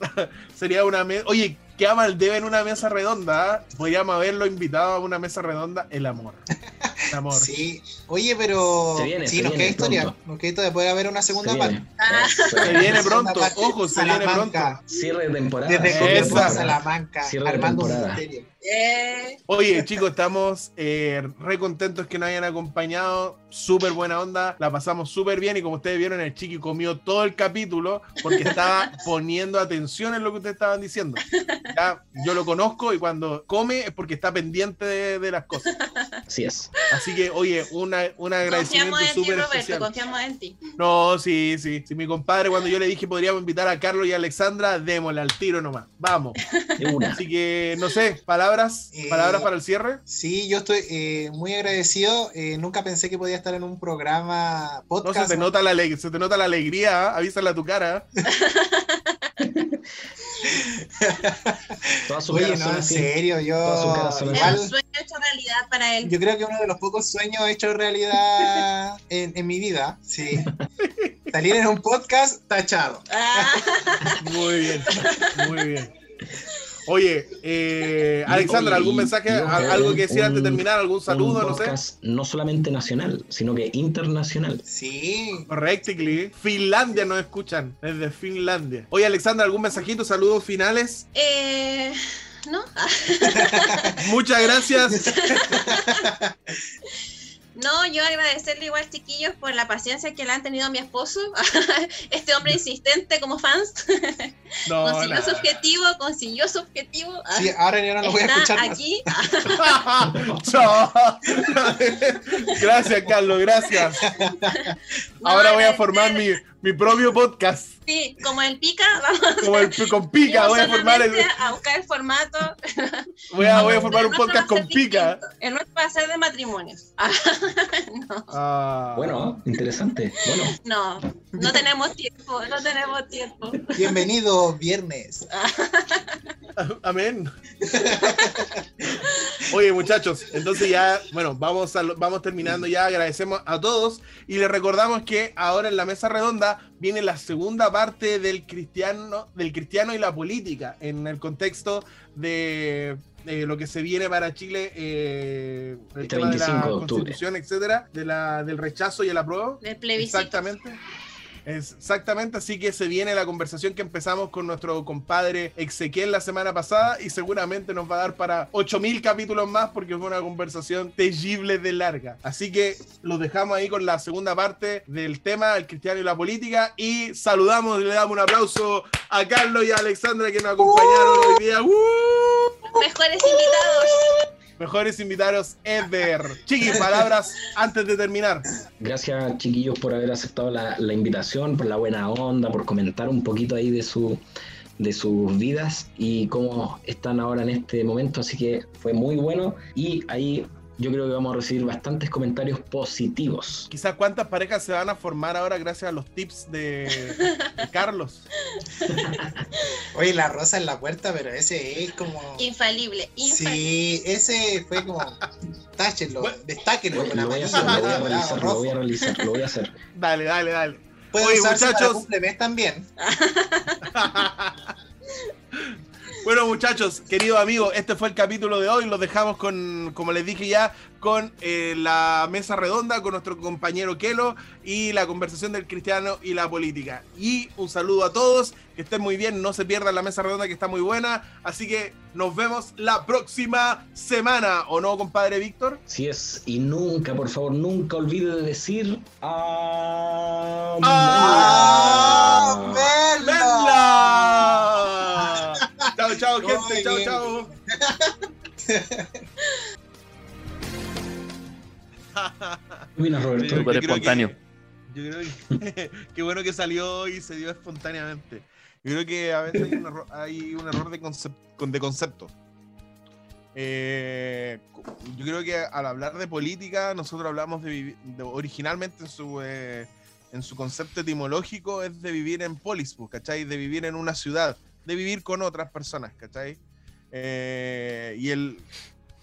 Sería una mesa. Oye, qué mal debe en una mesa redonda. ¿ah? Podríamos haberlo invitado a una mesa redonda. El amor. El amor. Sí, oye, pero Se viene, sí, se nos queda historia. pronto. Nos queda historia. Puede haber una Se segunda parte. viene. Ah. Se viene pronto. parte, Ojo, se viene pronto. Cierre de temporada. Desde. Salamanca, Cierre de armando un temporada. misterio. Eh, Oye, chicos, estamos eh, re contentos que nos hayan acompañado. Súper buena onda. La pasamos súper bien. Y como ustedes vieron, el chiqui comió todo el capítulo porque estaba poniendo atención en lo que ustedes estaban diciendo. Ya, yo lo conozco y cuando come es porque está pendiente de, de las cosas. Así es. Así que, oye, una, un agradecimiento confiamos en ti, súper Roberto, especial. confiamos en ti. No, sí, sí. Sí, mi compadre, cuando yo le dije podríamos invitar a Carlos y a Alexandra, démosle al tiro nomás. Vamos. De una. Así que, no sé, palabras, Eh, palabras para el cierre. Sí, yo estoy eh, muy agradecido. Eh, nunca pensé que podía estar en un programa No, se podcast. te nota la, ale- se te nota la alegría, ¿ah? avísale a tu cara. Todas sus Oye, no, en serio, yo Es un sueño hecho realidad para él. yo creo que uno de los pocos sueños hechos realidad en, en mi vida. Sí. Salir en un podcast tachado. Ah, Muy bien, muy bien. Oye, eh, Alexandra, ¿algún y- mensaje? ojo, ¿Algo que decir antes de terminar? ¿Algún saludo? un No sé. no solamente nacional, sino que internacional. Sí. Correctly. Finlandia nos escuchan, desde Finlandia. Oye, Alexandra, ¿algún mensajito? Saludos finales. eh, ¿No? Muchas gracias. No, yo agradecerle igual, chiquillos, por la paciencia que le han tenido a mi esposo, este hombre insistente como fans. No, consiguió nada. su objetivo, consiguió su objetivo. Sí, ahora ya no lo voy a escuchar más. aquí. Gracias, Carlos, gracias. No, Ahora voy a formar mi, mi propio podcast. Sí, como el pica, vamos Como el, con pica, voy a formar el, a buscar el formato. voy a, voy a El formar un podcast con pica. distinto. El nuestro va a ser de matrimonios. Ah, no, Ah. Bueno, interesante. Bueno, no, no tenemos tiempo, no tenemos tiempo. Bienvenido viernes. Amén. Oye, muchachos, entonces ya, bueno, vamos, a, vamos terminando ya. Agradecemos a todos y les recordamos que ahora en la mesa redonda viene la segunda parte del cristiano, del cristiano y la política en el contexto de, de lo que se viene para Chile, eh, el Este tema de 25 la de octubre. constitución, etcétera, de la, del rechazo y el apruebo. Del plebiscito. Exactamente. Exactamente, así que se viene la conversación que empezamos con nuestro compadre Ezequiel la semana pasada y seguramente nos va a dar para 8000 capítulos más porque fue una conversación terrible de larga. Así que los dejamos ahí con la segunda parte del tema, el cristiano y la política y saludamos y le damos un aplauso a Carlos y a Alexandra que nos acompañaron hoy día. ¡Uh! Mejores invitados. Mejores invitados ever. Chiqui, palabras antes de terminar. gracias chiquillos por haber aceptado la, la invitación, por la buena onda, por comentar un poquito ahí de su de sus vidas y cómo están ahora en este momento, así que fue muy bueno y ahí yo creo que vamos a recibir bastantes comentarios positivos. Quizás cuántas parejas se van a formar ahora gracias a los tips de, de Carlos. Oye, la rosa en la puerta, pero ese es como. Infalible, infalible. Sí, ese fue como. Táchenlo, Bueno. destáquenlo Lo, con lo voy hacer, lo voy a realizar, lo voy a realizar, lo voy a hacer. Dale, dale, dale. Puede Oye, usarse para muchachos. cumplemes también. Bueno, muchachos, queridos amigos, este fue el capítulo de hoy. Los dejamos con, como les dije ya, con eh, la mesa redonda, con nuestro compañero Kelo y la conversación del cristiano y la política. Y un saludo a todos, que estén muy bien, no se pierdan la mesa redonda que está muy buena. Así que nos vemos la próxima semana, ¿o no, compadre Víctor? Sí es, y nunca, por favor, nunca olvide de decir. Amén. ¡Ah! Chao, chao, gente. Chao, bien. chao. ¿Qué opinas, Roberto? Yo espontáneo. que- yo creo que qué bueno que salió y se dio espontáneamente. Yo creo que a veces hay un error, hay un error de, concep- con- de concepto. Eh, yo creo que al hablar de política, nosotros hablamos de, de- originalmente en su, eh, en su concepto etimológico es de vivir en polis, pues, ¿cachai? De vivir en una ciudad, de vivir con otras personas, ¿cachai? Eh, y el,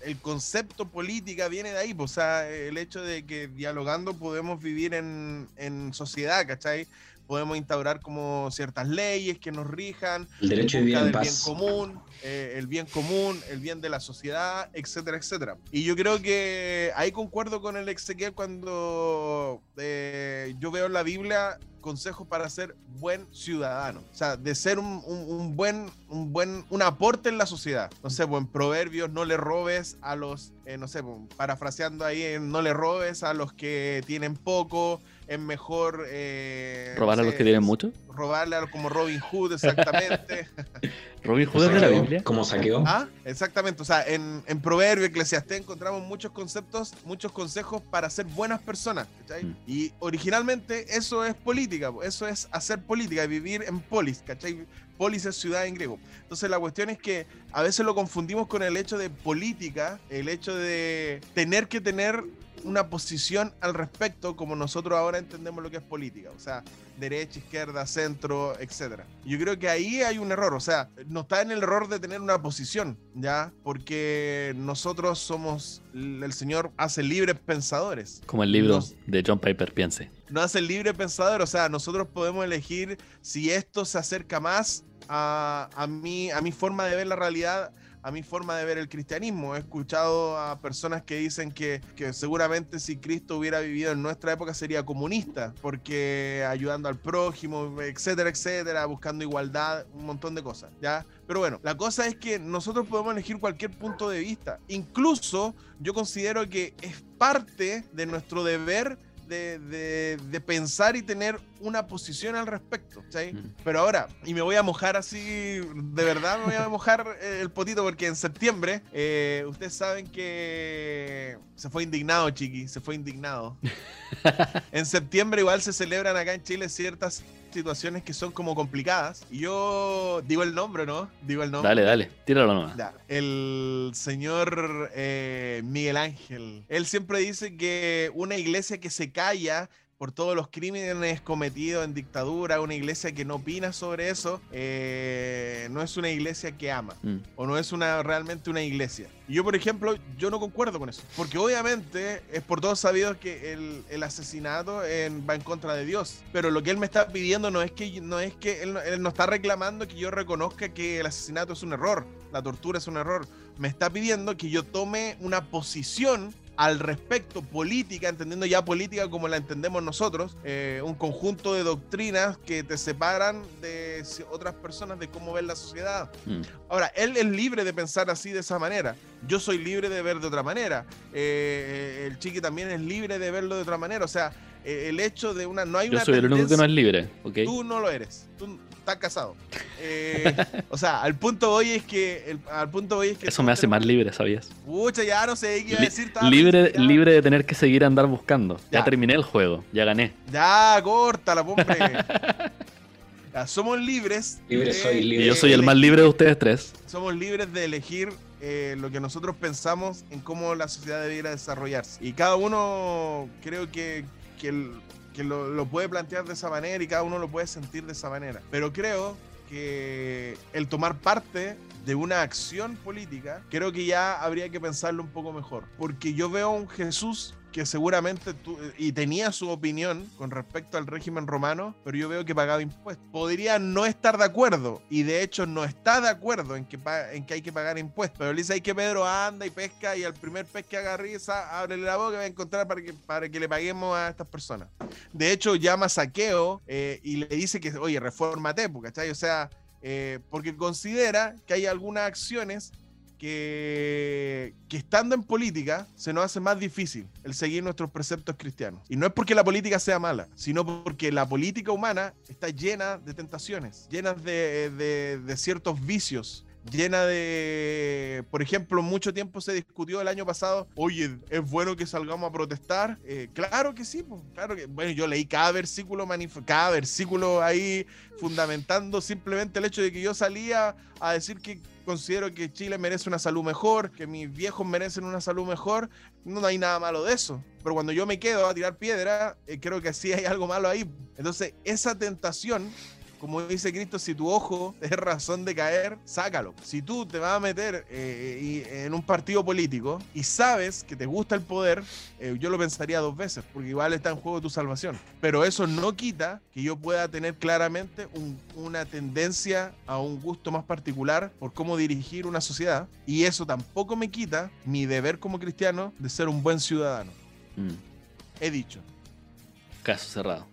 el concepto política viene de ahí, pues, o sea, el hecho de que dialogando podemos vivir en, en sociedad, ¿cachai? Podemos instaurar como ciertas leyes que nos rijan, El derecho de en del bien paz. común, eh, el bien común, el bien de la sociedad, etcétera, etcétera. Y yo creo que ahí concuerdo con el Ezequiel cuando eh, yo veo en la Biblia consejos para ser buen ciudadano, o sea, de ser un, un- un buen, un buen, un aporte en la sociedad. No sé, pues en Proverbios no le robes a los, eh, no sé, pues, parafraseando ahí, no le robes a los que tienen poco, es mejor... eh, ¿Robar a los que tienen mucho? robarle a los como Robin Hood, exactamente. ¿Robin ¿Como Hood es de la? Biblia? ¿Cómo saqueó? ah, exactamente. O sea, en, en Proverbio, Eclesiastés encontramos muchos conceptos, muchos consejos para ser buenas personas. ¿cachai? Mm. Y originalmente eso es política, po, eso es hacer política, vivir en polis, ¿cachai? Polis es ciudad en griego. Entonces la cuestión es que a veces lo confundimos con el hecho de política, el hecho de tener que tener una posición al respecto como nosotros ahora entendemos lo que es política, o sea, derecha, izquierda, centro, etcétera. Yo creo que ahí hay un error, o sea, no está en el error de tener una posición, ¿ya? Porque nosotros somos, el Señor hace libres pensadores. Como el libro Nos- de John Piper piense. no hace libre pensador, o sea, nosotros podemos elegir si esto se acerca más a, a, mi, a mi forma de ver la realidad, a mi forma de ver el cristianismo. He escuchado a personas que dicen que, que seguramente si Cristo hubiera vivido en nuestra época sería comunista, porque ayudando al prójimo, etcétera, etcétera, buscando igualdad, un montón de cosas, ¿ya? Pero bueno, la cosa es que nosotros podemos elegir cualquier punto de vista. Incluso yo considero que es parte de nuestro deber de, de- de pensar y tener una posición al respecto. ¿cachai? Mm. Pero ahora, y me voy a mojar así, de verdad me voy a mojar eh, el potito porque en septiembre, eh, ustedes saben que se fue indignado, chiqui, se fue indignado. en septiembre igual se celebran acá en Chile ciertas situaciones que son como complicadas. Y yo digo el nombre, ¿no? Digo el nombre. Dale, dale, tíralo nomás. Ya, el señor eh, Miguel Ángel, él siempre dice que una iglesia que se calla por todos los crímenes cometidos en dictadura, una iglesia que no opina sobre eso, eh, no es una iglesia que ama Mm. o no es una realmente una iglesia. Y yo, por ejemplo, yo no concuerdo con eso, porque obviamente es por todos sabido que el, el asesinato en- va en contra de Dios, pero lo que él me está pidiendo no es que no es que él, él no está reclamando que yo reconozca que el asesinato es un error, la tortura es un error, me está pidiendo que yo tome una posición al respecto política, entendiendo ya política como la entendemos nosotros, eh, un conjunto de doctrinas que te separan de otras personas de cómo ven la sociedad. Mm. Ahora, él es libre de pensar así de esa manera. Yo soy libre de ver de otra manera. Eh, el chiqui también es libre de verlo de otra manera. O sea, eh, el hecho de una. No hay Yo una soy el único que no es libre, ¿ok? Tú no lo eres. Tú estás casado. Eh, o sea, al punto voy es que. el- al punto voy es que. Eso me hace más libre, ¿sabías? Pucha, ya no sé qué iba a decir. libre, ya. libre de tener que seguir a andar buscando. Ya, Ya. terminé el juego, ya gané. Ya, corta la hombre. Ya, somos libres. Libre de- soy, libre Y yo soy el más libre de ustedes tres. somos libres de elegir eh, lo que nosotros pensamos en cómo la sociedad debiera desarrollarse. Y cada uno creo que, que, el- que lo, puede plantear de esa manera y cada uno lo puede sentir de esa manera. Pero creo que el tomar parte de una acción política, creo que ya habría que pensarlo un poco mejor. Porque yo veo un Jesús que seguramente tú, y tenía su opinión con respecto al régimen romano, pero yo veo que pagaba impuestos. Podría no estar de acuerdo, y de hecho no está de acuerdo en que, en que hay que pagar impuestos, pero le dice ahí que Pedro anda y pesca, y al primer pez que haga risa, ábrele la boca y va a encontrar para que, para que le paguemos a estas personas. De hecho, llama saqueo eh, y le dice que, oye, refórmate, po, ¿cachai? O sea, eh, porque considera que hay algunas acciones que, estando en política se nos hace más difícil el seguir nuestros preceptos cristianos. Y no es porque la política sea mala, sino porque la política humana está llena de tentaciones, llena de, de- ciertos vicios. Llena de, por ejemplo, mucho tiempo se discutió el año pasado, oye, ¿es bueno que salgamos a protestar? Eh, claro que sí, claro que, bueno, yo leí cada versículo, cada versículo ahí fundamentando simplemente el hecho de que yo salía a decir que considero que Chile merece una salud mejor, que mis viejos merecen una salud mejor, no hay nada malo de eso. Pero cuando yo me quedo a tirar piedra, eh, creo que sí hay algo malo ahí. Entonces, esa tentación, como dice Cristo, si tu ojo es razón de caer, sácalo. Si tú te vas a meter eh, y- en un partido político y sabes que te gusta el poder, eh, yo lo pensaría dos veces, porque igual está en juego tu salvación. Pero eso no quita que yo pueda tener claramente un- una tendencia a un gusto más particular por cómo dirigir una sociedad. Y eso tampoco me quita mi deber como cristiano de ser un buen ciudadano. Mm, He dicho. Caso cerrado.